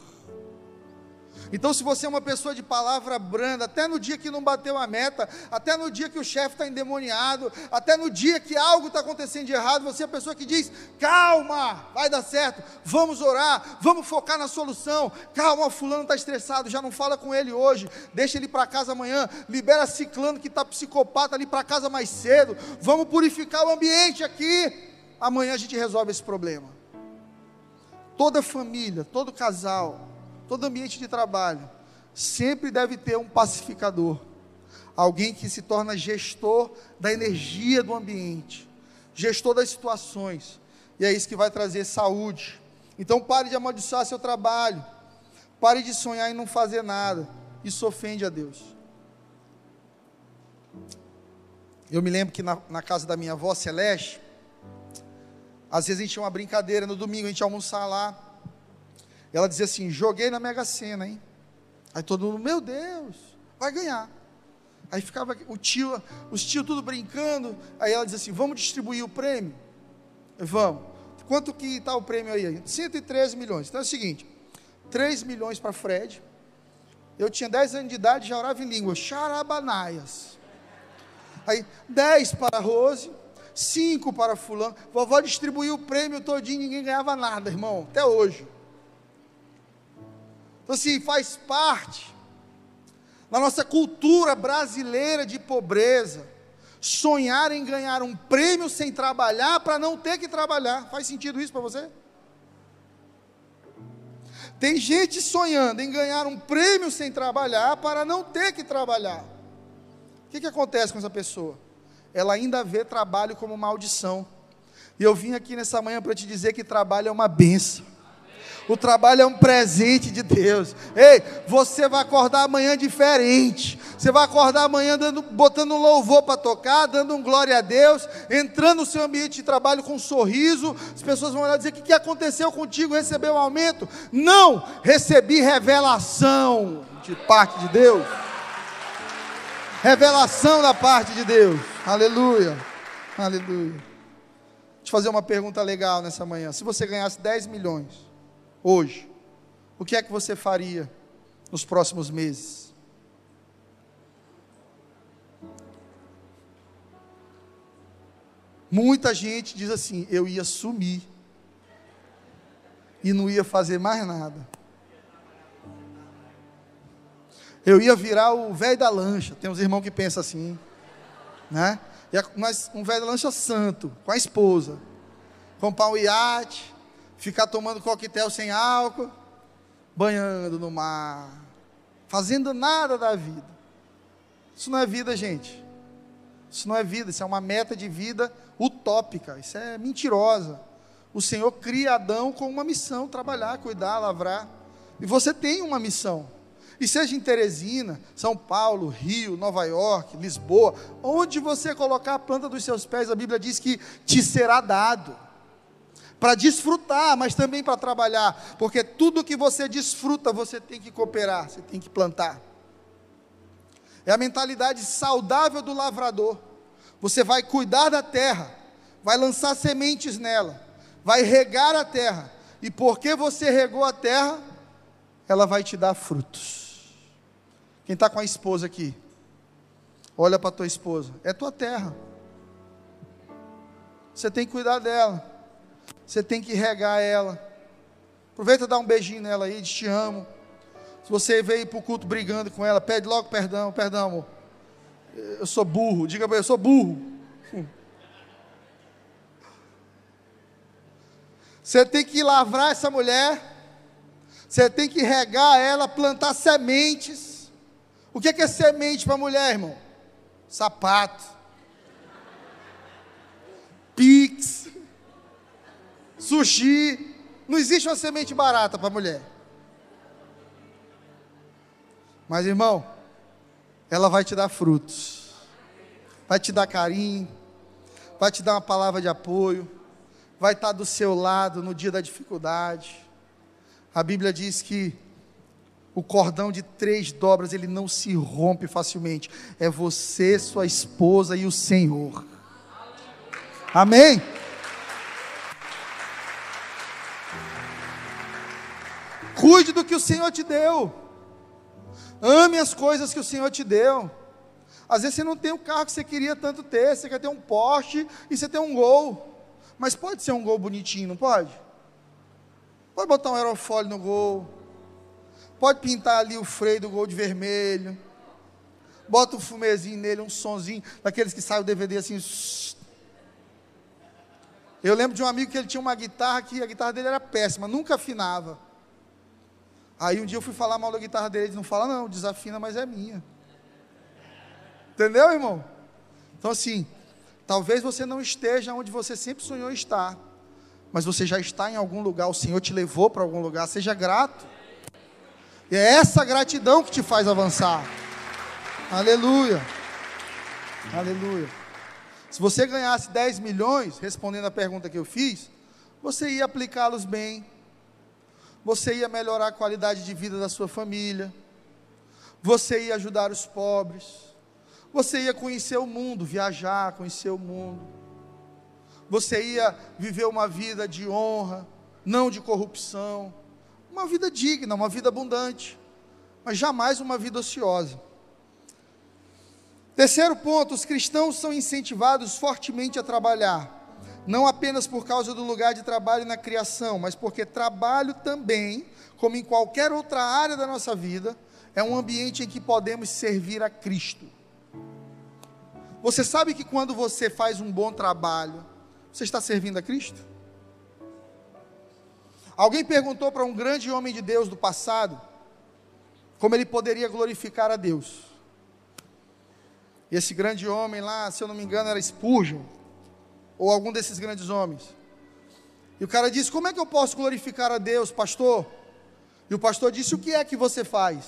Então, se você é uma pessoa de palavra branda, até no dia que não bateu a meta, até no dia que o chefe está endemoniado, até no dia que algo está acontecendo de errado, você é a pessoa que diz: calma, vai dar certo, vamos orar, vamos focar na solução. Calma, fulano está estressado, já não fala com ele hoje, deixa ele para casa amanhã, libera ciclano que está psicopata ali para casa mais cedo, vamos purificar o ambiente aqui. Amanhã a gente resolve esse problema. Toda família, todo casal, todo ambiente de trabalho, sempre deve ter um pacificador, alguém que se torna gestor da energia do ambiente, gestor das situações, e é isso que vai trazer saúde. Então pare de amaldiçoar seu trabalho, pare de sonhar em não fazer nada, isso ofende a Deus. Eu me lembro que na, na casa da minha avó Celeste, às vezes a gente tinha uma brincadeira no domingo, a gente ia almoçar lá. Ela dizia assim: joguei na Mega Sena, hein? Aí todo mundo, meu Deus, vai ganhar. Aí ficava o tio, os tios tudo brincando. Aí ela dizia assim: vamos distribuir o prêmio? Vamos. Quanto que está o prêmio aí? 113 milhões. Então é o seguinte: 3 milhões para Fred. Eu tinha 10 anos de idade, já orava em língua. Charabanaias. Aí, 10 para Rose, 5 para fulano. Vovó distribuiu o prêmio todinho, ninguém ganhava nada, irmão, até hoje. Então, assim, faz parte da nossa cultura brasileira de pobreza, sonhar em ganhar um prêmio sem trabalhar para não ter que trabalhar. Faz sentido isso para você? Tem gente sonhando em ganhar um prêmio sem trabalhar para não ter que trabalhar. O que, que acontece com essa pessoa? Ela ainda vê trabalho como maldição. E eu vim aqui nessa manhã para te dizer que trabalho é uma benção. O trabalho é um presente de Deus. Ei, você vai acordar amanhã diferente. Você vai acordar amanhã dando, botando um louvor para tocar, dando um glória a Deus, entrando no seu ambiente de trabalho com um sorriso. As pessoas vão olhar e dizer: O que, que aconteceu contigo? Recebeu um aumento? Não, recebi revelação de parte de Deus. Revelação da parte de Deus. Aleluia. Aleluia. Deixa eu fazer uma pergunta legal nessa manhã. Se você ganhasse 10 milhões, hoje, o que é que você faria nos próximos meses? Muita gente diz assim: eu ia sumir e não ia fazer mais nada. Eu ia virar o velho da lancha. Tem uns irmãos que pensam assim, né? Mas um velho da lancha santo, com a esposa, comprar um iate, ficar tomando coquetel sem álcool, banhando no mar, fazendo nada da vida. Isso não é vida, gente. Isso não é vida, isso é uma meta de vida utópica, isso é mentirosa. O Senhor cria Adão com uma missão: trabalhar, cuidar, lavrar. E você tem uma missão. E seja em Teresina, São Paulo, Rio, Nova York, Lisboa, onde você colocar a planta dos seus pés, a Bíblia diz que te será dado. Para desfrutar, mas também para trabalhar, porque tudo que você desfruta, você tem que cooperar, você tem que plantar. É a mentalidade saudável do lavrador. Você vai cuidar da terra, vai lançar sementes nela, vai regar a terra, e porque você regou a terra, ela vai te dar frutos. Quem está com a esposa aqui? Olha para tua esposa, é tua terra. Você tem que cuidar dela. Você tem que regar ela. Aproveita e dá um beijinho nela aí, te amo. Se você veio para o culto brigando com ela, pede logo perdão, perdão, amor. Eu sou burro, diga para eu sou burro. Você tem que lavrar essa mulher, você tem que regar ela, plantar sementes. O que é, que é semente para mulher, irmão? Sapato, pix, sushi. Não existe uma semente barata para mulher. Mas, irmão, ela vai te dar frutos, vai te dar carinho, vai te dar uma palavra de apoio, vai estar do seu lado no dia da dificuldade. A Bíblia diz que o cordão de três dobras ele não se rompe facilmente. É você, sua esposa e o Senhor. Amém? Cuide do que o Senhor te deu. Ame as coisas que o Senhor te deu. Às vezes você não tem o carro que você queria tanto ter, você quer ter um Porsche e você tem um Gol. Mas pode ser um Gol bonitinho, não pode? Pode botar um aerofólio no Gol. Pode pintar ali o freio do Gol de vermelho. Bota um fumezinho nele, um sonzinho, daqueles que sai o DVD assim. Eu lembro de um amigo que ele tinha uma guitarra que a guitarra dele era péssima, nunca afinava. Aí um dia eu fui falar mal da guitarra dele, ele não fala não, desafina, mas é minha. Entendeu, irmão? Então assim, talvez você não esteja onde você sempre sonhou estar, mas você já está em algum lugar, o Senhor te levou para algum lugar, seja grato. E é essa gratidão que te faz avançar. Aleluia. Aleluia. Se você ganhasse 10 milhões, respondendo a pergunta que eu fiz, você ia aplicá-los bem, você ia melhorar a qualidade de vida da sua família, você ia ajudar os pobres, você ia conhecer o mundo, viajar, conhecer o mundo, você ia viver uma vida de honra, não de corrupção, uma vida digna, uma vida abundante, mas jamais uma vida ociosa. Terceiro ponto: os cristãos são incentivados fortemente a trabalhar não apenas por causa do lugar de trabalho na criação, mas porque trabalho também, como em qualquer outra área da nossa vida, é um ambiente em que podemos servir a Cristo. Você sabe que quando você faz um bom trabalho, você está servindo a Cristo? Alguém perguntou para um grande homem de Deus do passado como ele poderia glorificar a Deus. E esse grande homem lá, se eu não me engano, era Spurgeon ou algum desses grandes homens. E o cara disse: Como é que eu posso glorificar a Deus, pastor? E o pastor disse: O que é que você faz?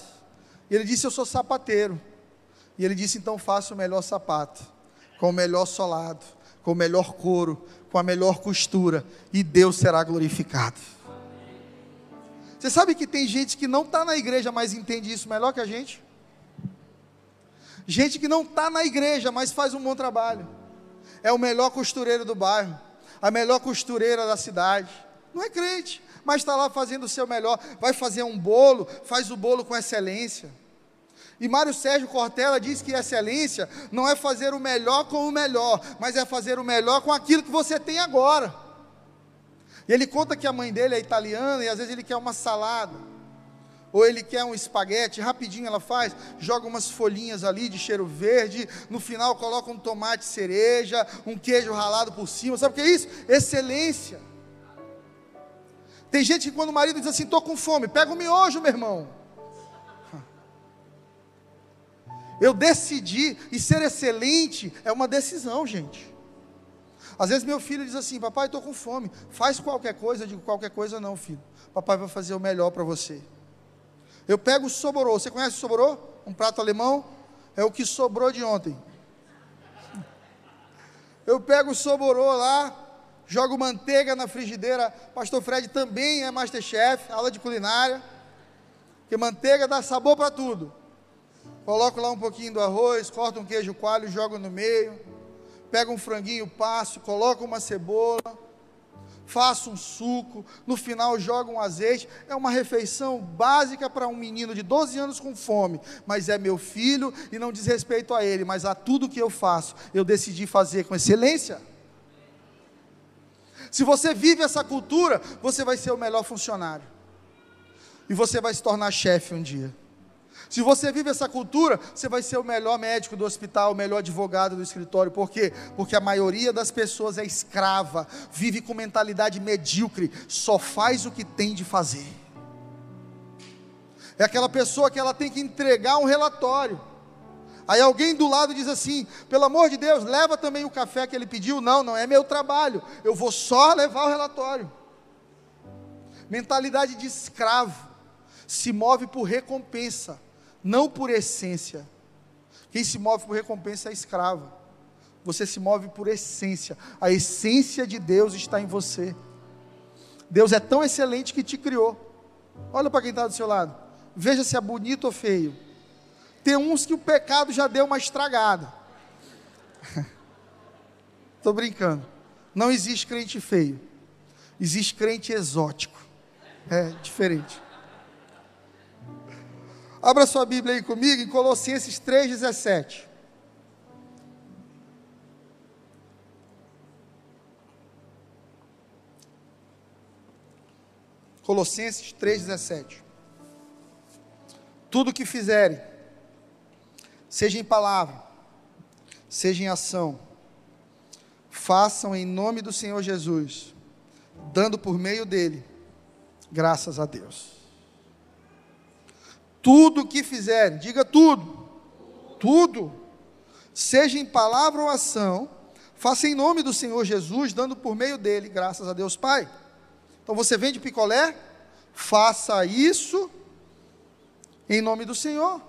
E ele disse: Eu sou sapateiro. E ele disse: Então faça o melhor sapato, com o melhor solado, com o melhor couro, com a melhor costura, e Deus será glorificado. Você sabe que tem gente que não está na igreja, mas entende isso melhor que a gente? Gente que não está na igreja, mas faz um bom trabalho é o melhor costureiro do bairro, a melhor costureira da cidade. Não é crente, mas está lá fazendo o seu melhor. Vai fazer um bolo, faz o bolo com excelência. E Mário Sérgio Cortella diz que excelência não é fazer o melhor com o melhor, mas é fazer o melhor com aquilo que você tem agora. E ele conta que a mãe dele é italiana e às vezes ele quer uma salada ou ele quer um espaguete, rapidinho ela faz, joga umas folhinhas ali de cheiro verde, no final coloca um tomate cereja, um queijo ralado por cima, sabe o que é isso? Excelência. Tem gente que quando o marido diz assim, estou com fome, pega o um miojo, meu irmão. Eu decidi, e ser excelente é uma decisão, gente. Às vezes meu filho diz assim, papai, estou com fome, faz qualquer coisa, eu digo, qualquer coisa não, filho. Papai vai fazer o melhor para você. Eu pego o soborô. Você conhece o soborô? Um prato alemão? É o que sobrou de ontem. Eu pego o soborô lá, jogo manteiga na frigideira. Pastor Fred também é masterchef, aula de culinária. Porque manteiga dá sabor para tudo. Coloco lá um pouquinho do arroz, corto um queijo coalho, jogo no meio. Pego um franguinho, passo, coloco uma cebola, faço um suco, no final jogo um azeite. É uma refeição básica para um menino de 12 anos com fome, mas é meu filho e não diz respeito a ele, mas a tudo que eu faço, eu decidi fazer com excelência. Se você vive essa cultura, você vai ser o melhor funcionário. E você vai se tornar chefe um dia. Se você vive essa cultura, você vai ser o melhor médico do hospital, o melhor advogado do escritório. Por quê? Porque a maioria das pessoas é escrava, vive com mentalidade medíocre, só faz o que tem de fazer. É aquela pessoa que ela tem que entregar um relatório. Aí alguém do lado diz assim: pelo amor de Deus, leva também o café que ele pediu. Não, não é meu trabalho, eu vou só levar o relatório. Mentalidade de escravo, se move por recompensa, não por essência. Quem se move por recompensa é escravo. Você se move por essência. A essência de Deus está em você. Deus é tão excelente que te criou. Olha para quem está do seu lado. Veja se é bonito ou feio. Tem uns que o pecado já deu uma estragada. Estou brincando. Não existe crente feio. Existe crente exótico. É diferente. Abra sua Bíblia aí comigo em Colossenses 3,17. Colossenses 3,17. Tudo que fizerem, seja em palavra, seja em ação, façam em nome do Senhor Jesus, dando por meio dele graças a Deus. Tudo que fizerem, diga tudo, tudo, seja em palavra ou ação, faça em nome do Senhor Jesus, dando por meio dele graças a Deus Pai. Então você vende picolé, faça isso em nome do Senhor.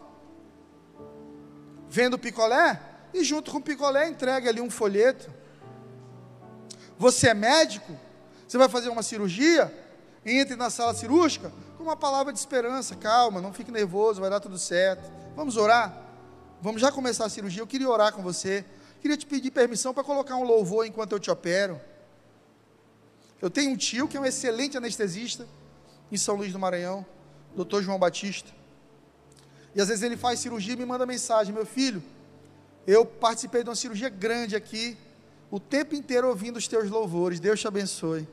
Vendo picolé? E junto com o picolé entregue ali um folheto. Você é médico, você vai fazer uma cirurgia, entre na sala cirúrgica com uma palavra de esperança, calma, não fique nervoso, vai dar tudo certo. Vamos orar? Vamos já começar a cirurgia. Eu queria orar com você. Queria te pedir permissão para colocar um louvor enquanto eu te opero. Eu tenho um tio que é um excelente anestesista em São Luís do Maranhão, doutor João Batista. E às vezes ele faz cirurgia e me manda mensagem: Meu filho, eu participei de uma cirurgia grande aqui, o tempo inteiro ouvindo os teus louvores. Deus te abençoe.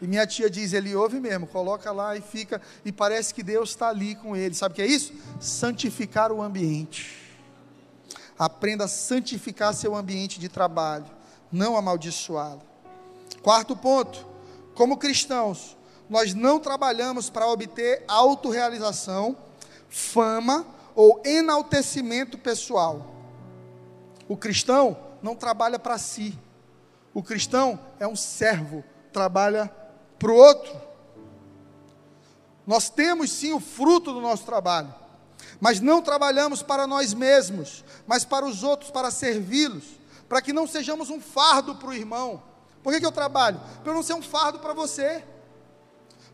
E minha tia diz: Ele ouve mesmo, coloca lá e fica, e parece que Deus está ali com ele. Sabe o que é isso? Santificar o ambiente. Aprenda a santificar seu ambiente de trabalho, não amaldiçoá-lo. Quarto ponto: como cristãos, nós não trabalhamos para obter autorrealização fama ou enaltecimento pessoal. O cristão não trabalha para si. O cristão é um servo, trabalha para o outro. Nós temos sim o fruto do nosso trabalho, mas não trabalhamos para nós mesmos, mas para os outros, para servi-los, para que não sejamos um fardo para o irmão. Por que, que eu trabalho? Para eu não ser um fardo para você.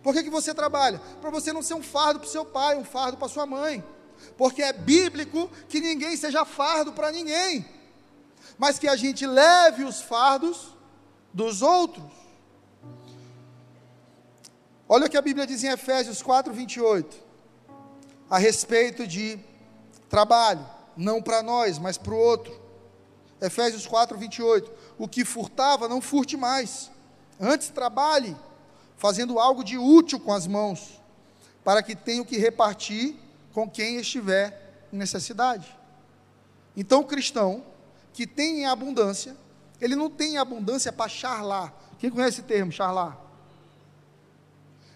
Por que, que você trabalha? Para você não ser um fardo para o seu pai, um fardo para sua mãe. Porque é bíblico que ninguém seja fardo para ninguém, mas que a gente leve os fardos dos outros. Olha o que a Bíblia diz em Efésios 4, 28, a respeito de trabalho, não para nós, mas para o outro. Efésios 4, 28. O que furtava, não furte mais, antes trabalhe fazendo algo de útil com as mãos, para que tenha o que repartir com quem estiver em necessidade. Então, o cristão que tem em abundância, ele não tem abundância para charlar. Quem conhece esse termo, charlar?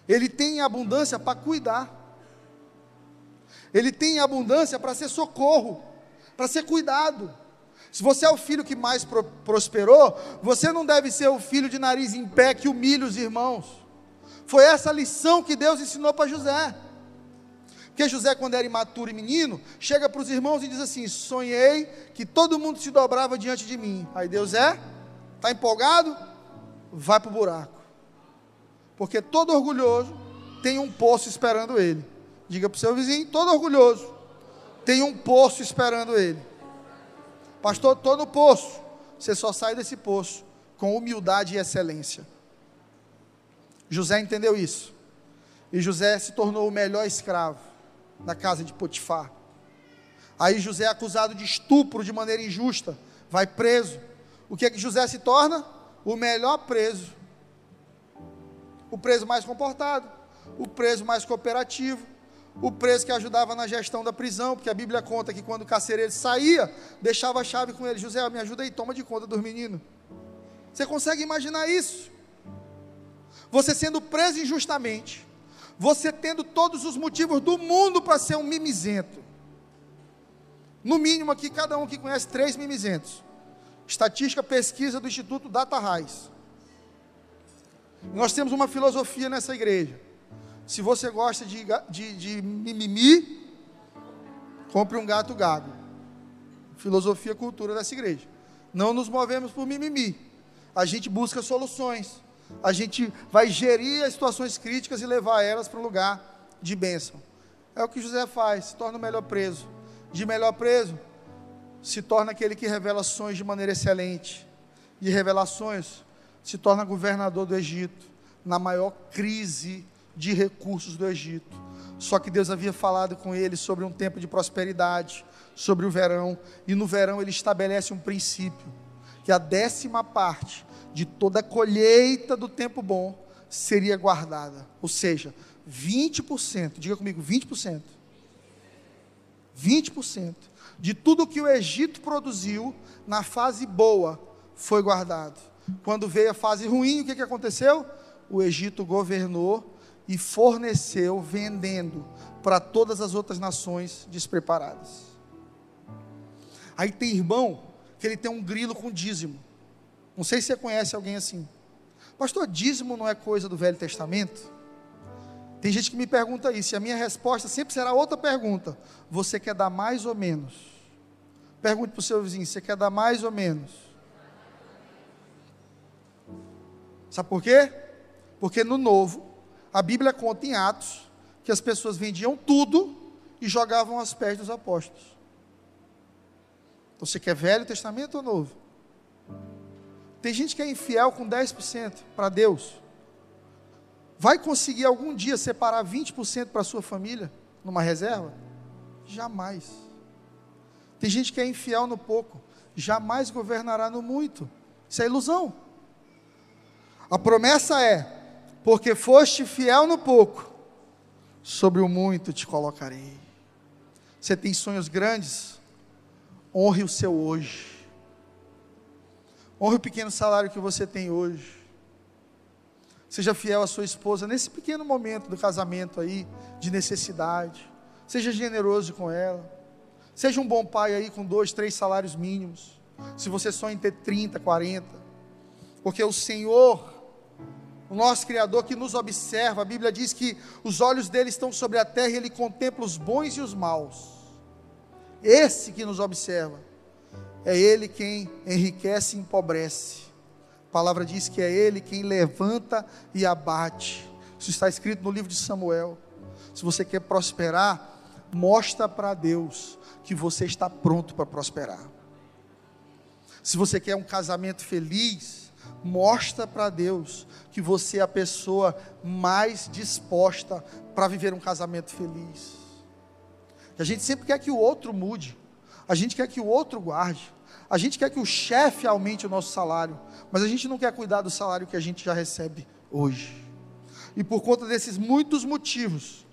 Ele tem em abundância para cuidar. Ele tem em abundância para ser socorro, para ser cuidado. Se você é o filho que mais pro prosperou, você não deve ser o filho de nariz em pé que humilha os irmãos. Foi essa lição que Deus ensinou para José. Porque José, quando era imaturo e menino, chega para os irmãos e diz assim: Sonhei que todo mundo se dobrava diante de mim. Aí Deus é? Está empolgado? vai para o buraco. Porque todo orgulhoso tem um poço esperando ele. Diga para o seu vizinho: todo orgulhoso tem um poço esperando ele. Pastor, estou no poço. Você só sai desse poço com humildade e excelência. José entendeu isso. E José se tornou o melhor escravo na casa de Potifar. Aí José é acusado de estupro de maneira injusta, vai preso. O que é que José se torna? O melhor preso. O preso mais comportado, o preso mais cooperativo, o preso que ajudava na gestão da prisão, porque a Bíblia conta que quando o carcereiro saía, deixava a chave com ele. José, me ajuda aí, toma de conta dos meninos. Você consegue imaginar isso? Você sendo preso injustamente, você tendo todos os motivos do mundo para ser um mimizento. No mínimo aqui, cada um que conhece três mimizentos. Estatística, pesquisa do Instituto Data Raiz. Nós temos uma filosofia nessa igreja. Se você gosta de, de, de mimimi, compre um gato gago. Filosofia, cultura dessa igreja. Não nos movemos por mimimi. A gente busca soluções. A gente vai gerir as situações críticas e levar elas para um lugar de bênção. É o que José faz, se torna o melhor preso. De melhor preso, se torna aquele que revela sonhos de maneira excelente. De revelações, se torna governador do Egito, na maior crise de recursos do Egito. Só que Deus havia falado com ele sobre um tempo de prosperidade, sobre o verão, e no verão ele estabelece um princípio: que a décima parte de toda a colheita do tempo bom seria guardada. Ou seja, 20%, diga comigo, 20%. 20% de tudo que o Egito produziu na fase boa foi guardado. Quando veio a fase ruim, o que, que aconteceu? O Egito governou e forneceu, vendendo para todas as outras nações despreparadas. Aí tem irmão que ele tem um grilo com dízimo. Não sei se você conhece alguém assim. Pastor, dízimo não é coisa do Velho Testamento? Tem gente que me pergunta isso, e a minha resposta sempre será outra pergunta: Você quer dar mais ou menos? Pergunte para o seu vizinho: Você quer dar mais ou menos? Sabe por quê? Porque no Novo, a Bíblia conta em Atos que as pessoas vendiam tudo e jogavam aos pés dos apóstolos. Então, você quer Velho Testamento ou Novo? Tem gente que é infiel com 10% para Deus. Vai conseguir algum dia separar 20% para sua família numa reserva? Jamais. Tem gente que é infiel no pouco, jamais governará no muito. Isso é ilusão. A promessa é: porque foste fiel no pouco, sobre o muito te colocarei. Você tem sonhos grandes? Honre o seu hoje. Honre o pequeno salário que você tem hoje. Seja fiel à sua esposa nesse pequeno momento do casamento aí, de necessidade. Seja generoso com ela. Seja um bom pai aí com dois, três salários mínimos. Se você sonha em ter 30, 40. Porque o Senhor o nosso Criador que nos observa. A Bíblia diz que os olhos dele estão sobre a terra e ele contempla os bons e os maus. Esse que nos observa, é ele quem enriquece e empobrece. A palavra diz que é ele quem levanta e abate. Isso está escrito no livro de Samuel. Se você quer prosperar, mostra para Deus que você está pronto para prosperar. Se você quer um casamento feliz, mostra para Deus que você é a pessoa mais disposta para viver um casamento feliz. A gente sempre quer que o outro mude, a gente quer que o outro guarde, a gente quer que o chefe aumente o nosso salário, mas a gente não quer cuidar do salário que a gente já recebe hoje. E por conta desses muitos motivos,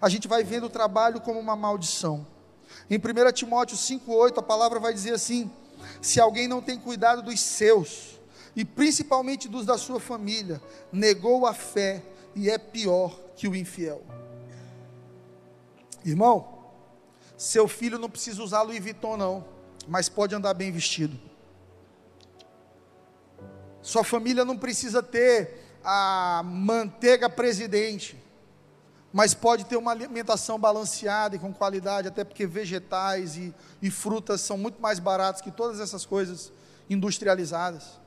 a gente vai vendo o trabalho como uma maldição. Em 1 Timóteo 5,8, a palavra vai dizer assim: se alguém não tem cuidado dos seus, e principalmente dos da sua família, negou a fé e é pior que o infiel. Irmão, seu filho não precisa usar Louis Vuitton, não, mas pode andar bem vestido. Sua família não precisa ter a manteiga presidente, mas pode ter uma alimentação balanceada e com qualidade, até porque vegetais e, e frutas são muito mais baratos que todas essas coisas industrializadas.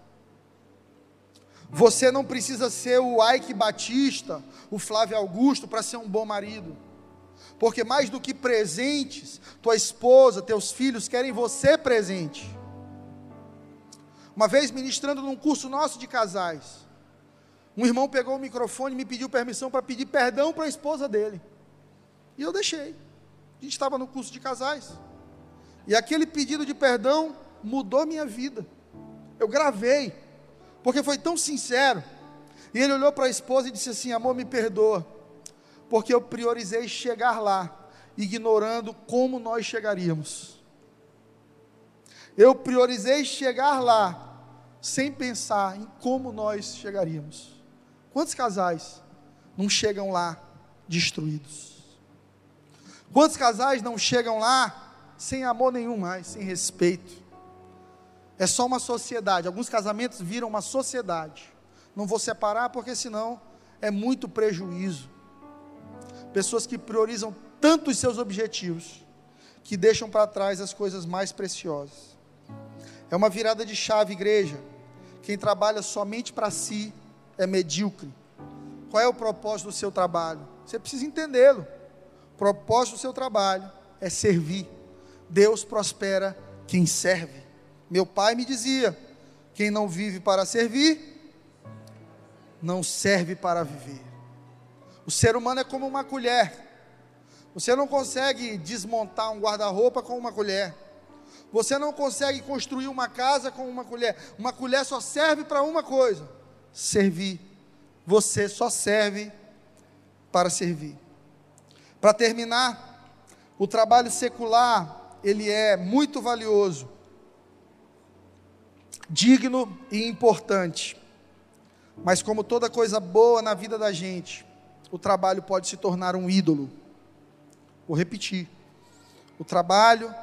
Você não precisa ser o Ike Batista, o Flávio Augusto para ser um bom marido. Porque mais do que presentes, tua esposa, teus filhos querem você presente. Uma vez ministrando num curso nosso de casais, um irmão pegou o microfone e me pediu permissão para pedir perdão para a esposa dele. E eu deixei. A gente estava no curso de casais. E aquele pedido de perdão mudou minha vida. Eu gravei, porque foi tão sincero. E ele olhou para a esposa e disse assim: Amor, me perdoa, porque eu priorizei chegar lá, ignorando como nós chegaríamos. Eu priorizei chegar lá, sem pensar em como nós chegaríamos. Quantos casais não chegam lá destruídos? Quantos casais não chegam lá sem amor nenhum mais, sem respeito? É só uma sociedade. Alguns casamentos viram uma sociedade. Não vou separar porque senão é muito prejuízo. Pessoas que priorizam tanto os seus objetivos que deixam para trás as coisas mais preciosas. É uma virada de chave, igreja. Quem trabalha somente para si é medíocre. Qual é o propósito do seu trabalho? Você precisa entendê-lo. O propósito do seu trabalho é servir. Deus prospera quem serve. Meu pai me dizia: quem não vive para servir, não serve para viver. O ser humano é como uma colher. Você não consegue desmontar um guarda-roupa com uma colher. Você não consegue construir uma casa com uma colher. Uma colher só serve para uma coisa: servir. Você só serve para servir. Para terminar, o trabalho secular, ele é muito valioso, digno e importante. Mas como toda coisa boa na vida da gente, o trabalho pode se tornar um ídolo. Vou repetir. O trabalho,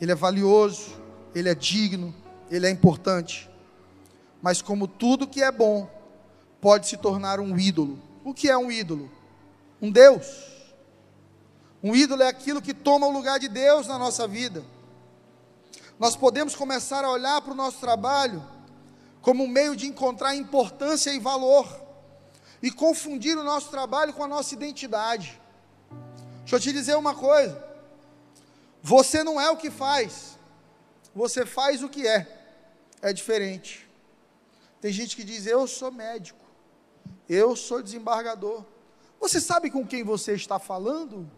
ele é valioso, ele é digno, ele é importante. Mas como tudo que é bom, pode se tornar um ídolo. O que é um ídolo? Um Deus. Um ídolo é aquilo que toma o lugar de Deus na nossa vida. Nós podemos começar a olhar para o nosso trabalho como um meio de encontrar importância e valor e confundir o nosso trabalho com a nossa identidade. Deixa eu te dizer uma coisa: você não é o que faz, você faz o que é. É diferente. Tem gente que diz: Eu sou médico. Eu sou desembargador. Você sabe com quem você está falando?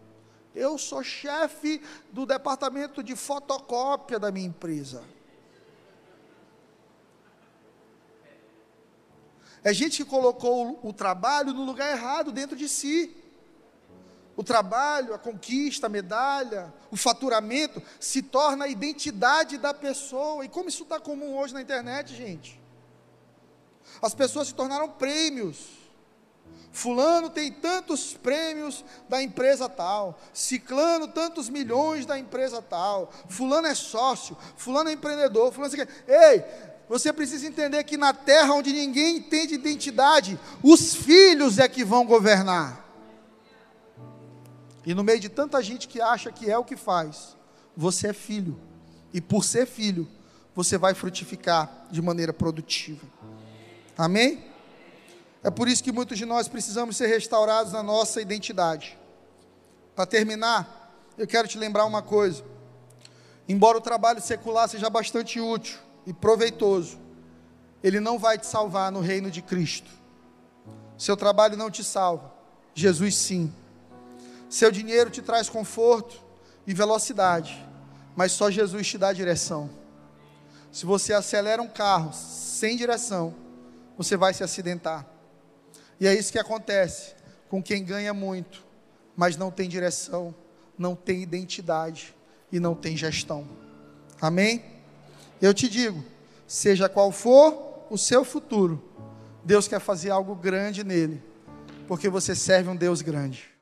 Eu sou chefe do departamento de fotocópia da minha empresa. É gente que colocou o, trabalho no lugar errado dentro de si. O trabalho, a conquista, a medalha, o faturamento se torna a identidade da pessoa. E como isso está comum hoje na internet, gente? As pessoas se tornaram prêmios. Fulano tem tantos prêmios da empresa tal, Ciclano tantos milhões da empresa tal, Fulano é sócio, Fulano é empreendedor, Fulano é... Ei, você precisa entender que na terra onde ninguém entende identidade, os filhos é que vão governar. E no meio de tanta gente que acha que é o que faz, você é filho. E por ser filho, você vai frutificar de maneira produtiva. Amém? É por isso que muitos de nós precisamos ser restaurados na nossa identidade. Para terminar, eu quero te lembrar uma coisa. Embora o trabalho secular seja bastante útil e proveitoso, ele não vai te salvar no reino de Cristo. Seu trabalho não te salva, Jesus sim. Seu dinheiro te traz conforto e velocidade, mas só Jesus te dá direção. Se você acelera um carro sem direção, você vai se acidentar. E é isso que acontece com quem ganha muito, mas não tem direção, não tem identidade e não tem gestão. Amém? Eu te digo, seja qual for o seu futuro, Deus quer fazer algo grande nele, porque você serve um Deus grande.